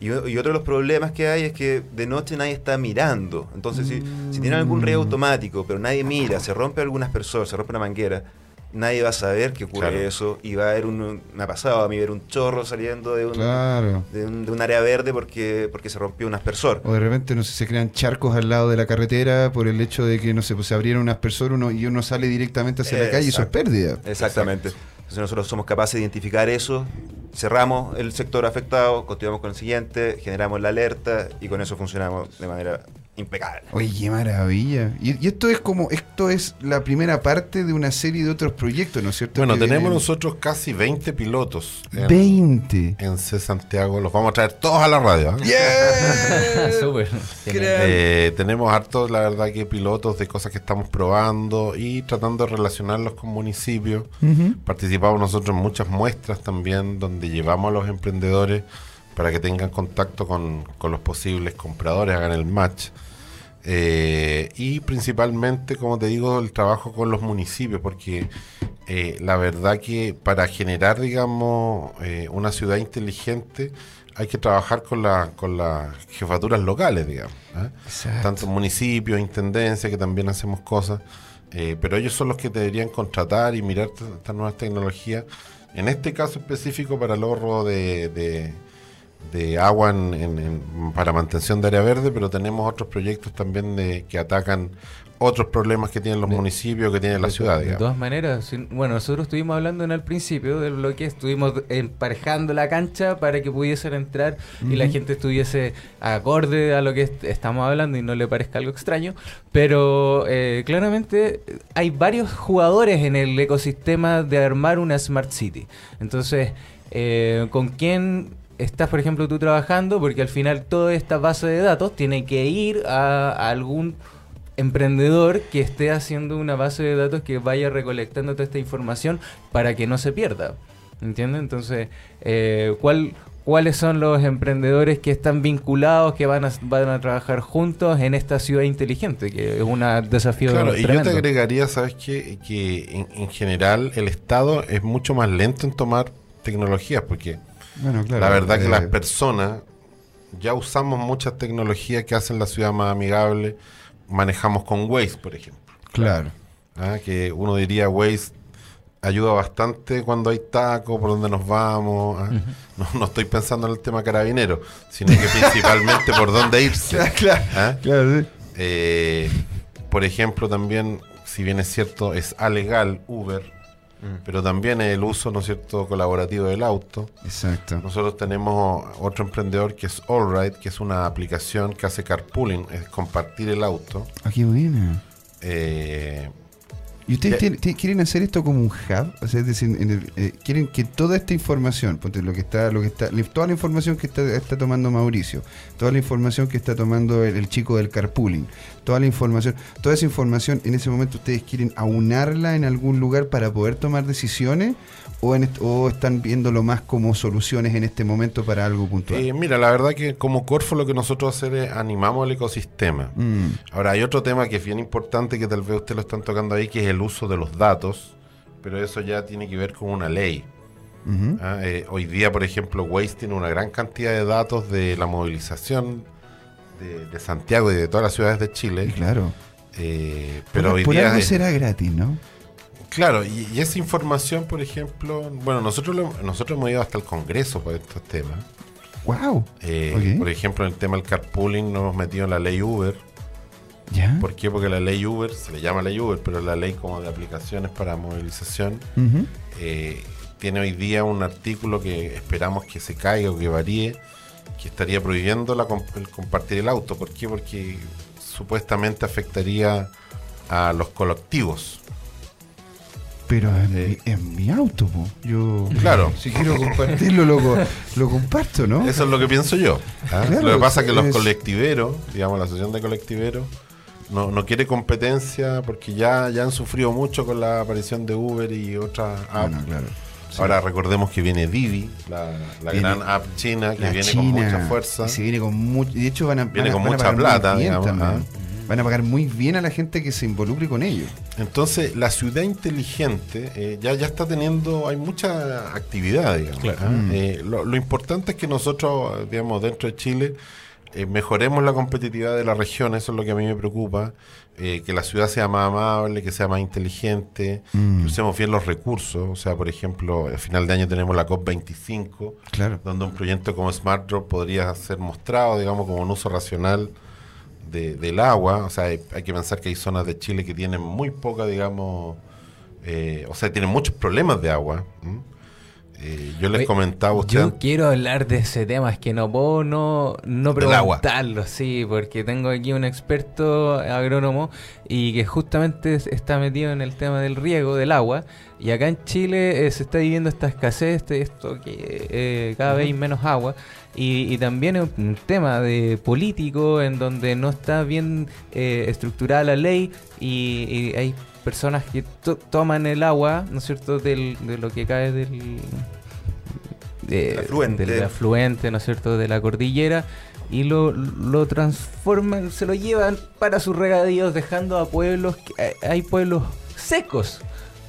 Y, y otro de los problemas que hay es que de noche nadie está mirando. Entonces, si, si tienen algún Mm. riego automático, pero nadie mira, se rompe algún aspersor, se rompe una manguera, nadie va a saber que ocurre Claro. eso y va a haber un... Me ha pasado a mí ver un chorro saliendo de un, Claro. de un, de un área verde porque, porque se rompió un aspersor. O de repente, no sé, se crean charcos al lado de la carretera por el hecho de que, no sé, pues se abrieron unas personas uno, y uno sale directamente hacia la calle y eso es pérdida. Exactamente. Entonces nosotros somos capaces de identificar eso, cerramos el sector afectado, continuamos con el siguiente, generamos la alerta y con eso funcionamos de manera impecable. Oye, qué maravilla. Y, y esto es como, esto es la primera parte de una serie de otros proyectos, ¿no es cierto? Bueno, Que tenemos vienen- nosotros casi 20 pilotos en, 20. en C Santiago. Los vamos a traer todos a la radio. ¿eh? ¡Yeah! <laughs> Súper. Eh, tenemos hartos, la verdad, que pilotos de cosas que estamos probando y tratando de relacionarlos con municipios. Participamos nosotros en muchas muestras también donde llevamos a los emprendedores para que tengan contacto con, con los posibles compradores, hagan el match. Eh, y principalmente, como te digo, el trabajo con los municipios, porque eh, la verdad que para generar, digamos, eh, una ciudad inteligente hay que trabajar con, la, con las jefaturas locales, digamos. ¿ah? Tanto municipios, intendencia, que también hacemos cosas, pero ellos son los que deberían contratar y mirar estas nuevas tecnologías. En este caso específico para el ahorro de, de- de agua en- en- en- para mantención de área verde, pero tenemos otros proyectos también de, que atacan otros problemas que tienen los De- municipios, que tiene la De ciudad. to- De todas maneras, sin- bueno, nosotros estuvimos hablando en el principio del bloque, estuvimos emparejando la cancha para que pudiesen entrar y la gente estuviese acorde a lo que est- estamos hablando y no le parezca algo extraño. Pero eh, claramente hay varios jugadores en el ecosistema de armar una Smart City. Entonces, eh, ¿con quién estás, por ejemplo, tú trabajando? Porque al final toda esta base de datos tiene que ir a, a algún emprendedor que esté haciendo una base de datos que vaya recolectando toda esta información para que no se pierda. ¿Entiendes? Entonces, eh, ¿cuál, ¿cuáles son los emprendedores que están vinculados, que van a, van a trabajar juntos en esta ciudad inteligente? Que es un desafío Claro, y yo te agregaría, ¿sabes qué? Que en, en general el Estado es mucho más lento en tomar tecnologías, porque Bueno, claro. la verdad que eh, las personas ya usamos muchas tecnologías que hacen la ciudad más amigable. Manejamos con Waze, por ejemplo. Claro. ¿ah? Que uno diría Waze ayuda bastante cuando hay taco, por donde nos vamos. ¿ah? no, no estoy pensando en el tema carabinero, sino que principalmente por dónde irse. <laughs> claro. ¿ah? Claro, sí. Eh, por ejemplo, también, si bien es cierto, es alegal Uber, pero también el uso, ¿no es cierto?, colaborativo del auto. Exacto. Nosotros tenemos otro emprendedor que es Allride, que es una aplicación que hace carpooling, es compartir el auto. Ah, qué buena. Eh, ¿Y ustedes Ya- tienen- ti- quieren hacer esto como un hub? O sea, es decir, en el- eh, quieren que toda esta información, ponte, lo que está, lo que está, toda la información que está, está tomando Mauricio, toda la información que está tomando el, el chico del carpooling, toda la información, toda esa información en ese momento ustedes quieren aunarla en algún lugar para poder tomar decisiones o, en est- o están viéndolo más como soluciones en este momento para algo puntual. eh, mira, la verdad que como Corfo lo que nosotros hacemos es animamos el ecosistema. Mm, Ahora, hay otro tema que es bien importante que tal vez ustedes lo están tocando ahí, que es el uso de los datos, pero eso ya tiene que ver con una ley. ¿ah? Eh, hoy día, por ejemplo, Waze tiene una gran cantidad de datos de la movilización de, de Santiago y de todas las ciudades de Chile, claro. eh, pero por, hoy por día... algo será gratis, ¿no? Claro, y, y esa información, por ejemplo, bueno, nosotros lo- nosotros hemos ido hasta el Congreso por estos temas. ¡Wow! Eh. Por ejemplo, en el tema del carpooling nos hemos metido en la ley Uber. ¿Ya? ¿Por qué? Porque la ley Uber, se le llama ley Uber, pero la ley como de aplicaciones para movilización, eh, tiene hoy día un artículo que esperamos que se caiga o que varíe, que estaría prohibiendo la el compartir el auto. ¿Por qué? Porque supuestamente afectaría a los colectivos. Pero en, Eh. mi, en mi auto, po. yo Claro. si quiero compartirlo, lo, co- lo comparto, ¿no? Eso es lo que pienso yo. ¿ah? Claro, lo que pasa es que los colectiveros, digamos, la asociación de colectiveros, no, no quiere competencia porque ya, ya han sufrido mucho con la aparición de Uber y otras apps. Bueno, claro. Sí. Ahora recordemos que viene Didi, la, la Viene gran app china que viene con mucha fuerza. y se viene con mucho, de hecho van a Viene van con van mucha plata, digamos. Van a pagar muy bien a la gente que se involucre con ellos. Entonces, la ciudad inteligente eh, ya, ya está teniendo, hay mucha actividad, digamos. ¿ah? Mm. Eh, lo, lo importante es que nosotros, digamos, dentro de Chile, eh, mejoremos la competitividad de la región, eso es lo que a mí me preocupa, eh, que la ciudad sea más amable, que sea más inteligente, Mm. que usemos bien los recursos, o sea, por ejemplo, a final de año tenemos la COP25, Claro. donde un proyecto como Smart Drop podría ser mostrado, digamos, como un uso racional de- del agua. O sea, hay, hay que pensar que hay zonas de Chile que tienen muy poca, digamos, eh, o sea, tienen muchos problemas de agua. Eh, yo les comentaba a. Yo quiero hablar de ese tema, es que no puedo no, no preguntarlo, sí, porque tengo aquí un experto agrónomo y que justamente es- está metido en el tema del riego del agua. Y acá en Chile eh, se está viviendo esta escasez, este- esto que eh, cada vez hay menos agua. Y, y también es un tema de político en donde no está bien eh, estructurada la ley y, y hay personas que to- toman el agua, ¿no es cierto?, del, de lo que cae del, de- Afluente. del afluente, ¿no es cierto?, de la cordillera y lo, lo transforman, se lo llevan para sus regadíos, dejando a pueblos, que, hay- pueblos secos.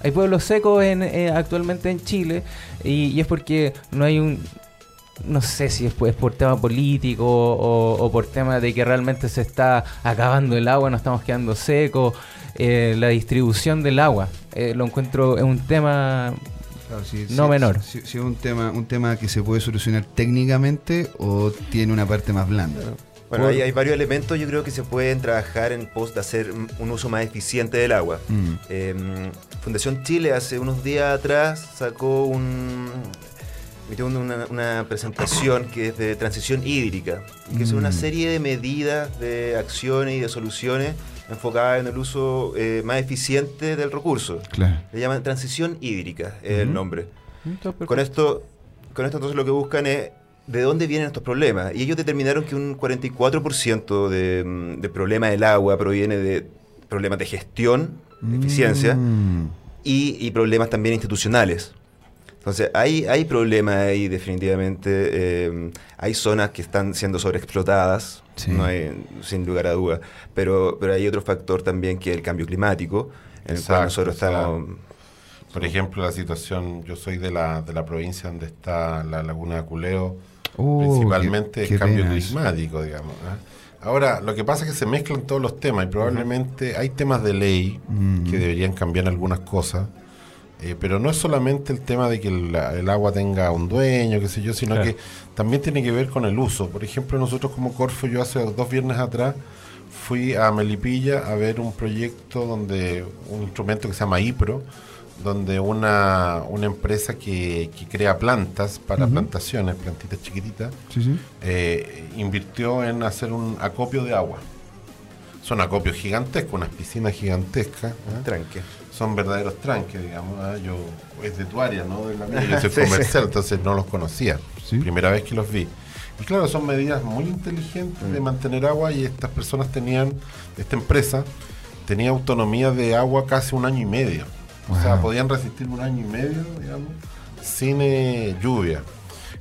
Hay pueblos secos en, eh, actualmente en Chile y, y es porque no hay un... No sé si es, es por tema político o, o por tema de que realmente se está acabando el agua, nos estamos quedando secos. eh, la distribución del agua, eh, lo encuentro es un tema Claro, si- No si- menor. Si, si es un tema, un tema que se puede solucionar técnicamente o tiene una parte más blanda. Bueno, hay, hay varios elementos yo creo que se pueden trabajar en pos de hacer un- un uso más eficiente del agua. Mm. Eh, Fundación Chile hace unos días atrás sacó un emitió una, una presentación que es de transición hídrica, que es una Mm. serie de medidas, de acciones y de soluciones enfocadas en el uso eh, más eficiente del recurso. Claro. Le llaman transición hídrica, es el Ujú. nombre. Con esto, con esto entonces lo que buscan es de dónde vienen estos problemas. Y ellos determinaron que un 44% de, mm, de problema del agua proviene de problemas de gestión, de eficiencia, Mm. y, y problemas también institucionales. Entonces, hay, hay problemas ahí definitivamente. eh, hay zonas que están siendo sobreexplotadas, Sí. no hay, sin lugar a dudas. Pero, pero hay otro factor también que es el cambio climático, en el cual nosotros o sea, estamos... Por ejemplo, la situación, yo soy de la, de la provincia donde está la laguna de Culeo, Oh, principalmente qué- cambio pena climático, digamos. ¿ah? Ahora, lo que pasa es que se mezclan todos los temas y probablemente hay temas de ley Mm. que deberían cambiar algunas cosas, eh, pero no es solamente el tema de que el, el agua tenga un dueño, qué sé yo, sino Claro. que también tiene que ver con el uso. Por ejemplo, nosotros como Corfo, yo hace dos viernes atrás fui a Melipilla a ver un proyecto donde un instrumento que se llama IPRO, donde una, una empresa que, que crea plantas para plantaciones, plantitas chiquititas, Sí, sí. eh, invirtió en hacer un acopio de agua. Son acopios gigantescos, unas piscinas gigantescas. Tranque. Son verdaderos tranques, digamos. ¿ah? Yo, es de tu área, ¿no? De la <laughs> mía. Yo soy Sí, comercial, entonces no los conocía. Sí. Primera vez que los vi. Y claro, son medidas muy inteligentes de mantener agua y estas personas tenían, esta empresa tenía autonomía de agua casi un año y medio. O sea, podían resistir un año y medio, digamos, sin eh, lluvia.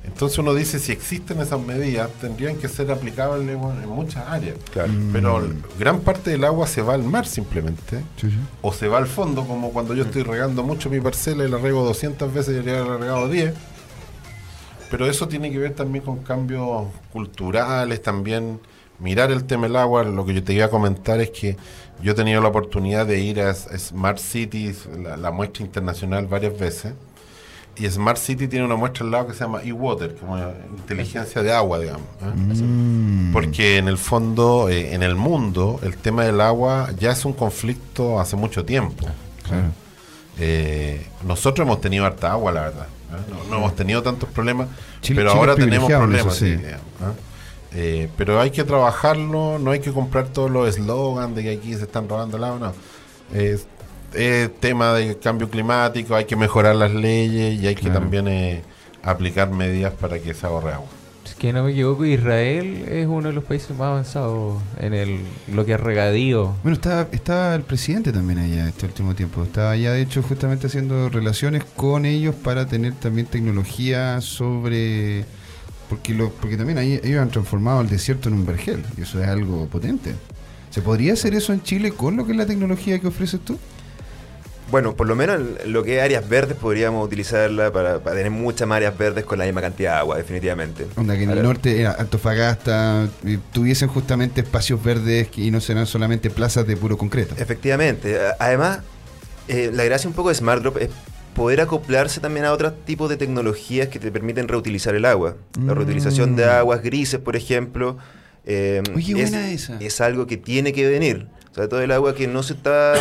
Entonces uno dice, si existen esas medidas, tendrían que ser aplicables en muchas áreas. Claro. Pero Mm. gran parte del agua se va al mar simplemente, Sí, sí. o se va al fondo, como cuando yo estoy regando mucho mi parcela y la rego 200 veces y debería haber regado 10. Pero eso tiene que ver también con cambios culturales, también mirar el tema del agua. Lo que yo te iba a comentar es que yo he tenido la oportunidad de ir a Smart Cities, la, la muestra internacional, varias veces. Y Smart City tiene una muestra al lado que se llama e-water, como inteligencia de agua, digamos. ¿eh? Mm. Porque en el fondo, eh, en el mundo, el tema del agua ya es un conflicto hace mucho tiempo. Claro. Eh, nosotros hemos tenido harta agua, la verdad. No, no hemos tenido tantos problemas, Chile- pero Chile ahora tenemos problemas. sí. digamos, pero hay que trabajarlo, no hay que comprar todos los eslogans de que aquí se están robando el agua, no. Es tema de cambio climático, hay que mejorar las leyes y hay que también eh, aplicar medidas para que se ahorre agua. Es que no me equivoco, Israel es uno de los países más avanzados en el lo que es regadío. Bueno, estaba, estaba el presidente también allá este último tiempo. Estaba allá, de hecho, justamente haciendo relaciones con ellos para tener también tecnología sobre... Porque, lo, porque también ahí ellos han transformado el desierto en un vergel, y eso es algo potente. ¿Se podría hacer eso en Chile con lo que es la tecnología que ofreces tú? Bueno, por lo menos en lo que es áreas verdes podríamos utilizarla para, para tener muchas más áreas verdes con la misma cantidad de agua, definitivamente. Onda que en el norte, en Antofagasta, eh, tuviesen justamente espacios verdes y no serán solamente plazas de puro concreto. Efectivamente. Además, eh, la gracia un poco de Smart Drop es poder acoplarse también a otros tipos de tecnologías que te permiten reutilizar el agua. La Mm. reutilización de aguas grises, por ejemplo. eh, Oye, es, buena esa. es algo que tiene que venir. O sea, todo el agua que no se está.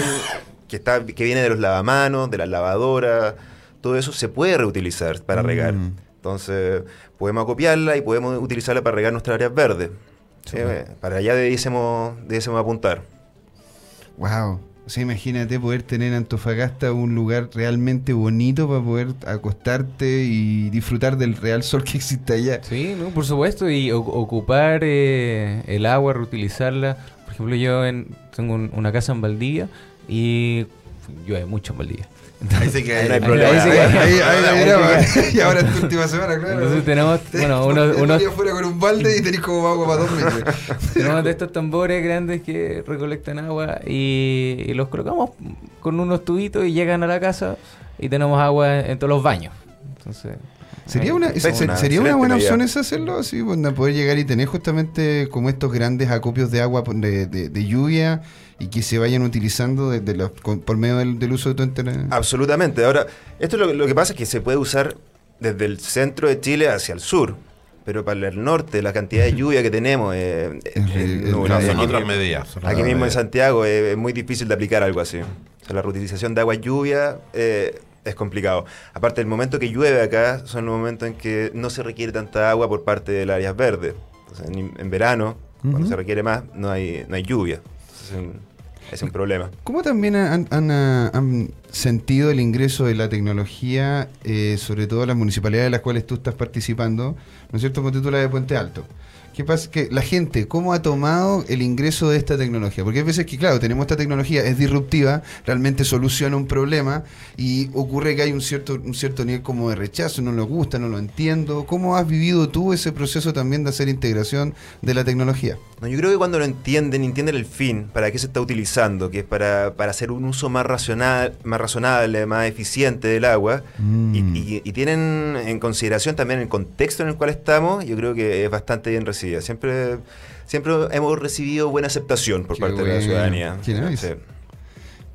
Que está que viene de los lavamanos, de las lavadoras, todo eso se puede reutilizar para regar. Mm. Entonces, podemos acopiarla y podemos utilizarla para regar nuestras áreas verdes. Eh, para allá debiésemos, debiésemos apuntar. Wow. O sea, imagínate poder tener en Antofagasta un lugar realmente bonito para poder acostarte y disfrutar del real sol que existe allá. Sí, no, por supuesto, y o- ocupar eh, el agua, reutilizarla. Por ejemplo, yo en- tengo un- una casa en Valdivia y llueve mucho en Valdivia. Ahí sí que Ahí no hay Ahí problema. sí que- Ahí, <laughs> y ahora es tu última semana, claro. Entonces tenemos, bueno, <laughs> unos, Unos afuera con un balde y tenés como agua para dos metros. <laughs> tenemos de estos tambores grandes que recolectan agua y, y los colocamos con unos tubitos y llegan a la casa y tenemos agua en, todos los baños. Entonces, Sería una, sería una buena opción esa hacerlo así, bueno, poder llegar y tener justamente como estos grandes acopios de agua de, de- de lluvia y que se vayan utilizando de- de los- con- por medio del, del uso de tu internet. Absolutamente. Ahora, esto lo, lo que pasa es que se puede usar desde el centro de Chile hacia el sur. Pero para el norte, la cantidad de <laughs> lluvia que tenemos eh, eh, eh, no, No, son otras mismo- medidas. son Aquí mismo en. Santiago eh, es muy difícil de aplicar algo así. O sea, la reutilización de agua y lluvia eh, es complicado. Aparte, el momento que llueve acá son los momentos en que no se requiere tanta agua por parte del áreas verdes. Entonces, en, en verano, cuando se requiere más, no hay, no hay lluvia. Entonces, es un- es un problema. ¿Cómo también ah, han sentido el ingreso de la tecnología, eh, sobre todo las municipalidades de las cuales tú estás participando, ¿no es cierto? Ponte tú la de Puente Alto. ¿Qué pasa? Que la gente, ¿cómo ha tomado el ingreso de esta tecnología? Porque hay veces que, claro, tenemos esta tecnología, es disruptiva, realmente soluciona un problema y ocurre que hay un cierto, un cierto nivel como de rechazo, no lo gusta, no lo entiendo. ¿Cómo has vivido tú ese proceso también de hacer integración de la tecnología? No, yo creo que cuando lo entienden, entienden el fin, para qué se está utilizando, que es para, para hacer un uso más racional, más razonable, más eficiente del agua, Mm. y, y- y tienen en consideración también el contexto en el cual estamos, yo creo que es bastante bien Siempre, siempre hemos recibido buena aceptación por Qué parte de la ciudadanía. qué nice. Sí.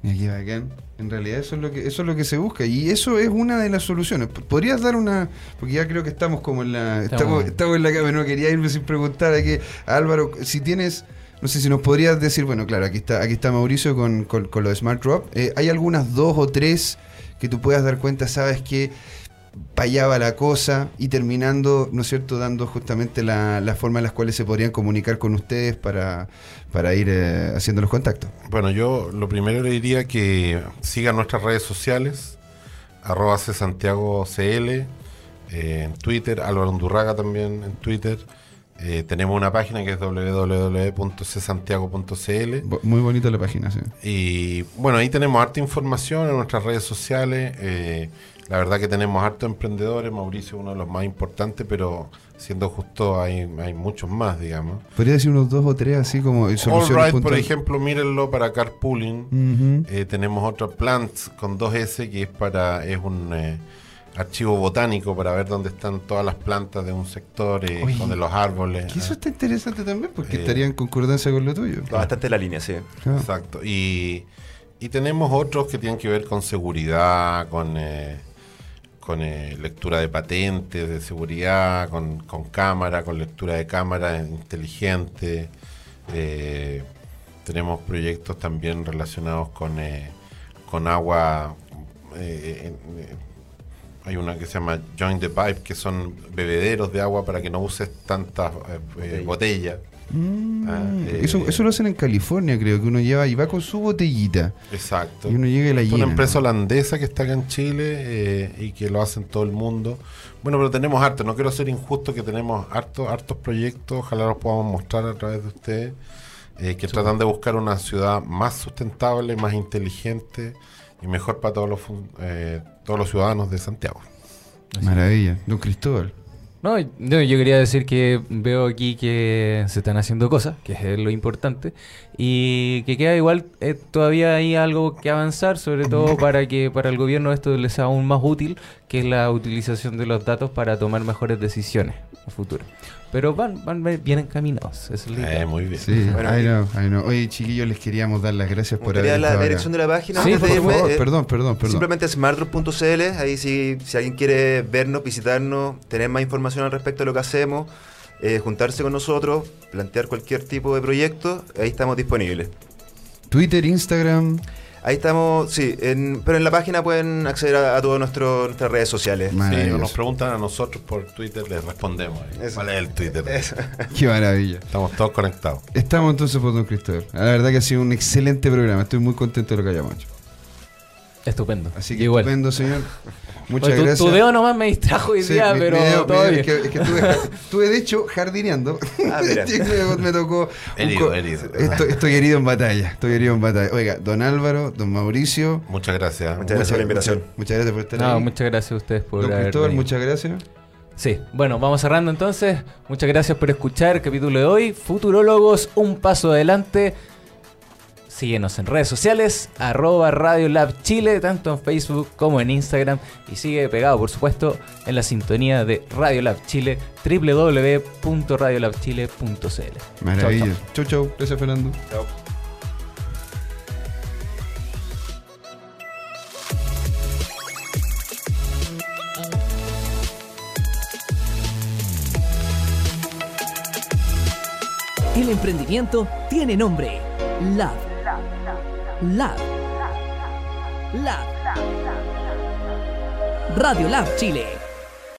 Mira qué bacán. En realidad eso es lo que eso es lo que se busca y eso es una de las soluciones. ¿Podrías dar una porque ya creo que estamos como en la estamos, Estamos- estamos en la cama, no quería irme sin preguntar a que Álvaro, si tienes no sé si nos podrías decir, bueno, claro, aquí está aquí está Mauricio con, con, con lo de Smart Drop. Eh, hay algunas dos o tres que tú puedas dar cuenta, sabes que para allá va la cosa y terminando, ¿no es cierto?, dando justamente la, la forma en las cuales se podrían comunicar con ustedes para, para ir eh, haciendo los contactos. Bueno, yo lo primero le diría que sigan nuestras redes sociales, arroba Santiago CL, eh, en Twitter, Álvaro Undurraga también en Twitter. Eh, tenemos una página que es www.csantiago.cl Muy bonita la página, sí. y bueno, ahí tenemos harta información en nuestras redes sociales. eh, la verdad que tenemos hartos emprendedores, Mauricio es uno de los más importantes, pero siendo justo hay, hay muchos más, digamos. Podría decir unos dos o tres así como All soluciones Right, por ejemplo, mírenlo para carpooling. Eh, tenemos otra Plants con 2S que es para es un eh, archivo botánico para ver dónde están todas las plantas de un sector, eh, Oye, donde los árboles. Que eso ah, está interesante también porque Eh, estaría en concordancia con lo tuyo. Bastante la línea, sí. Claro. Exacto. Y, y tenemos otros que tienen que ver con seguridad, con, eh, con eh, lectura de patentes de seguridad, con, con cámara, con lectura de cámara inteligente. Eh, tenemos proyectos también relacionados con, eh, con agua. eh, eh, hay una que se llama Join the Pipe, que son bebederos de agua para que no uses tantas botellas. Mm, Ah, eh, eso, eso lo hacen en California, creo que uno lleva y va con su botellita. Exacto. Y uno llega y la Es llena. una empresa holandesa que está acá en Chile eh, y que lo hace en todo el mundo. Bueno, pero tenemos harto. No quiero ser injusto que tenemos hartos hartos proyectos. Ojalá los podamos mostrar a través de ustedes. eh, que tratan de buscar una ciudad más sustentable, más inteligente y mejor para todos los, eh, todos los ciudadanos de Santiago. Maravilla. Don Cristóbal. No, no, yo quería decir que veo aquí que se están haciendo cosas, que es lo importante, y que queda igual eh, todavía hay algo que avanzar, sobre todo <laughs> para que para el gobierno esto les sea aún más útil, que es la utilización de los datos para tomar mejores decisiones en futuro. Pero van, van bien encaminados. Es idea. Eh, muy bien. Sí, Bueno. Oye, chiquillos, les queríamos dar las gracias por haber la dirección de la página. Sí, por irme, favor, eh, perdón, perdón, perdón. Simplemente smartdrop.cl, ahí si, si alguien quiere vernos, visitarnos, tener más información al respecto de lo que hacemos, eh, juntarse con nosotros, plantear cualquier tipo de proyecto, ahí estamos disponibles. Twitter, Instagram. Ahí estamos, sí, en- pero en la página pueden acceder a, a todas nuestras redes sociales. Sí, nos preguntan a nosotros por Twitter, les respondemos. ¿Cuál es el Twitter? Qué maravilla. Estamos todos conectados. Estamos entonces por Don Cristóbal. La verdad que ha sido un excelente programa. Estoy muy contento de lo que hayamos hecho. Estupendo. Así que Igual. estupendo, señor. Muchas Oye, tu- gracias. tu, dedo nomás me distrajo hoy Sí, día, mi- pero mi dedo- todo dedo- bien. Es que, es que estuve, <laughs> estuve, de hecho jardineando. Ah, <laughs> me, me tocó. <laughs> Herido, herido. Estoy, estoy herido en batalla. Estoy herido en batalla. Oiga, don Álvaro, don Mauricio. Muchas gracias. Muchas gracias por la invitación. Muchas, muchas gracias por estar No, ahí. muchas gracias a ustedes por Don haber Cristóbal, venido. muchas gracias. Sí, bueno, vamos cerrando entonces. Muchas gracias por escuchar el capítulo de hoy. Futurólogos, un paso adelante. Síguenos en redes sociales, arroba Radio Lab Chile, tanto en Facebook como en Instagram. Y sigue pegado, por supuesto, en la sintonía de Radio Lab Chile, www.radiolabchile.cl. Maravilloso. Chau, chau. Chau, chau. Gracias, Fernando. El emprendimiento tiene nombre. Lab. Lab. Radio Lab Chile.